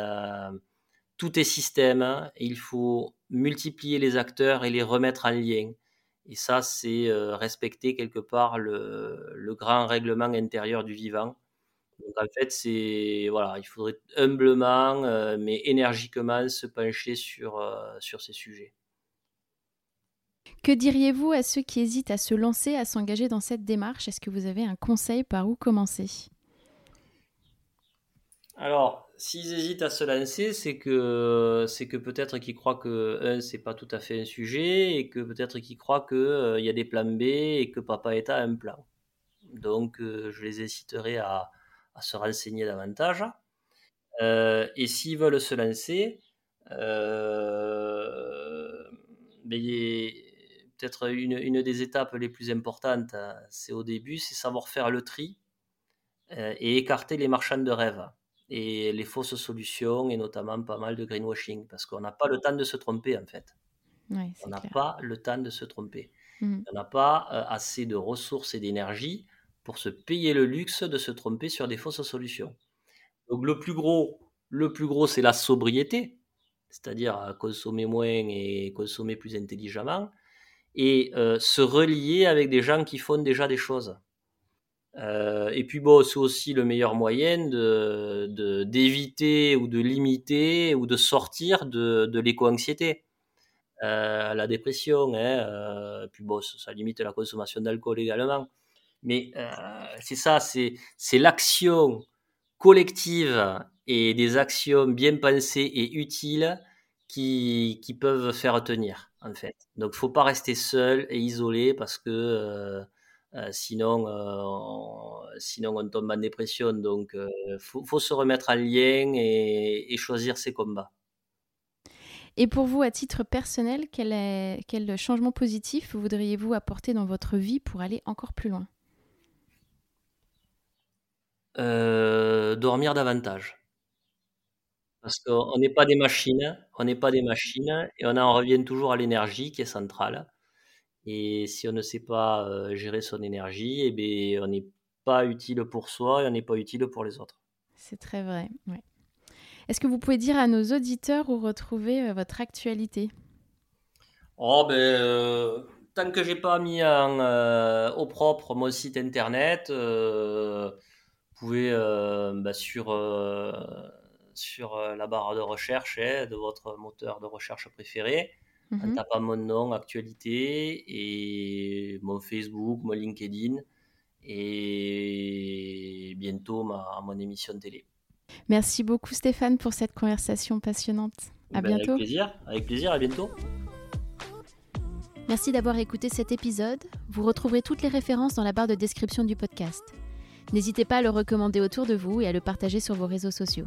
tout est système, hein, il faut multiplier les acteurs et les remettre en lien. Et ça, c'est euh, respecter quelque part le, grand règlement intérieur du vivant. Donc en fait, c'est voilà, il faudrait humblement, euh, mais énergiquement, se pencher sur, euh, sur ces sujets. Que diriez-vous à ceux qui hésitent à se lancer, à s'engager dans cette démarche? Est-ce que vous avez un conseil par où commencer? Alors, s'ils hésitent à se lancer, c'est que c'est que peut-être qu'ils croient que un c'est pas tout à fait un sujet et que peut-être qu'ils croient que euh, y a des plans B et que Papa État a un plan. Donc, euh, je les inciterai à, se renseigner davantage. Euh, et s'ils veulent se lancer, ben, peut-être une, des étapes les plus importantes, c'est au début, c'est savoir faire le tri et écarter les marchands de rêve et les fausses solutions et notamment pas mal de greenwashing parce qu'on n'a pas le temps de se tromper en fait. on n'a pas le temps de se tromper. Mmh. On n'a pas euh, assez de ressources et d'énergie pour se payer le luxe de se tromper sur des fausses solutions. Donc le plus gros, le plus gros c'est la sobriété, c'est-à-dire consommer moins et consommer plus intelligemment et euh, se relier avec des gens qui font déjà des choses. Euh, et puis bon, c'est aussi le meilleur moyen de, d'éviter ou de limiter ou de sortir de, l'éco-anxiété. Euh, la dépression, hein, euh, puis bon, ça, limite la consommation d'alcool également. Mais c'est ça, c'est, l'action collective et des actions bien pensées et utiles qui, qui peuvent faire tenir, en fait. Donc, faut pas rester seul et isolé parce que sinon, euh, sinon, on tombe en dépression. Donc, il euh, faut, se remettre en lien et, choisir ses combats. Et pour vous, à titre personnel, quel, est, quel changement positif voudriez-vous apporter dans votre vie pour aller encore plus loin? Dormir davantage. Parce qu'on n'est pas des machines, on n'est pas des machines et on en revient toujours à l'énergie qui est centrale. Et si on ne sait pas euh, gérer son énergie, eh bien, on n'est pas utile pour soi et on n'est pas utile pour les autres. C'est très vrai. Est-ce que vous pouvez dire à nos auditeurs où retrouver euh, votre actualité? Oh ben, euh, tant que j'ai pas mis au propre mon site internet, vous pouvez bah, sur sur la barre de recherche hein, de votre moteur de recherche préféré, en mhm. tapant mon nom, actualité, et mon Facebook, mon LinkedIn, et bientôt ma, mon émission de télé. Merci beaucoup Stéphane pour cette conversation passionnante. À ben, bientôt. Avec plaisir, avec plaisir, à bientôt. Merci d'avoir écouté cet épisode. Vous retrouverez toutes les références dans la barre de description du podcast. N'hésitez pas à le recommander autour de vous et à le partager sur vos réseaux sociaux.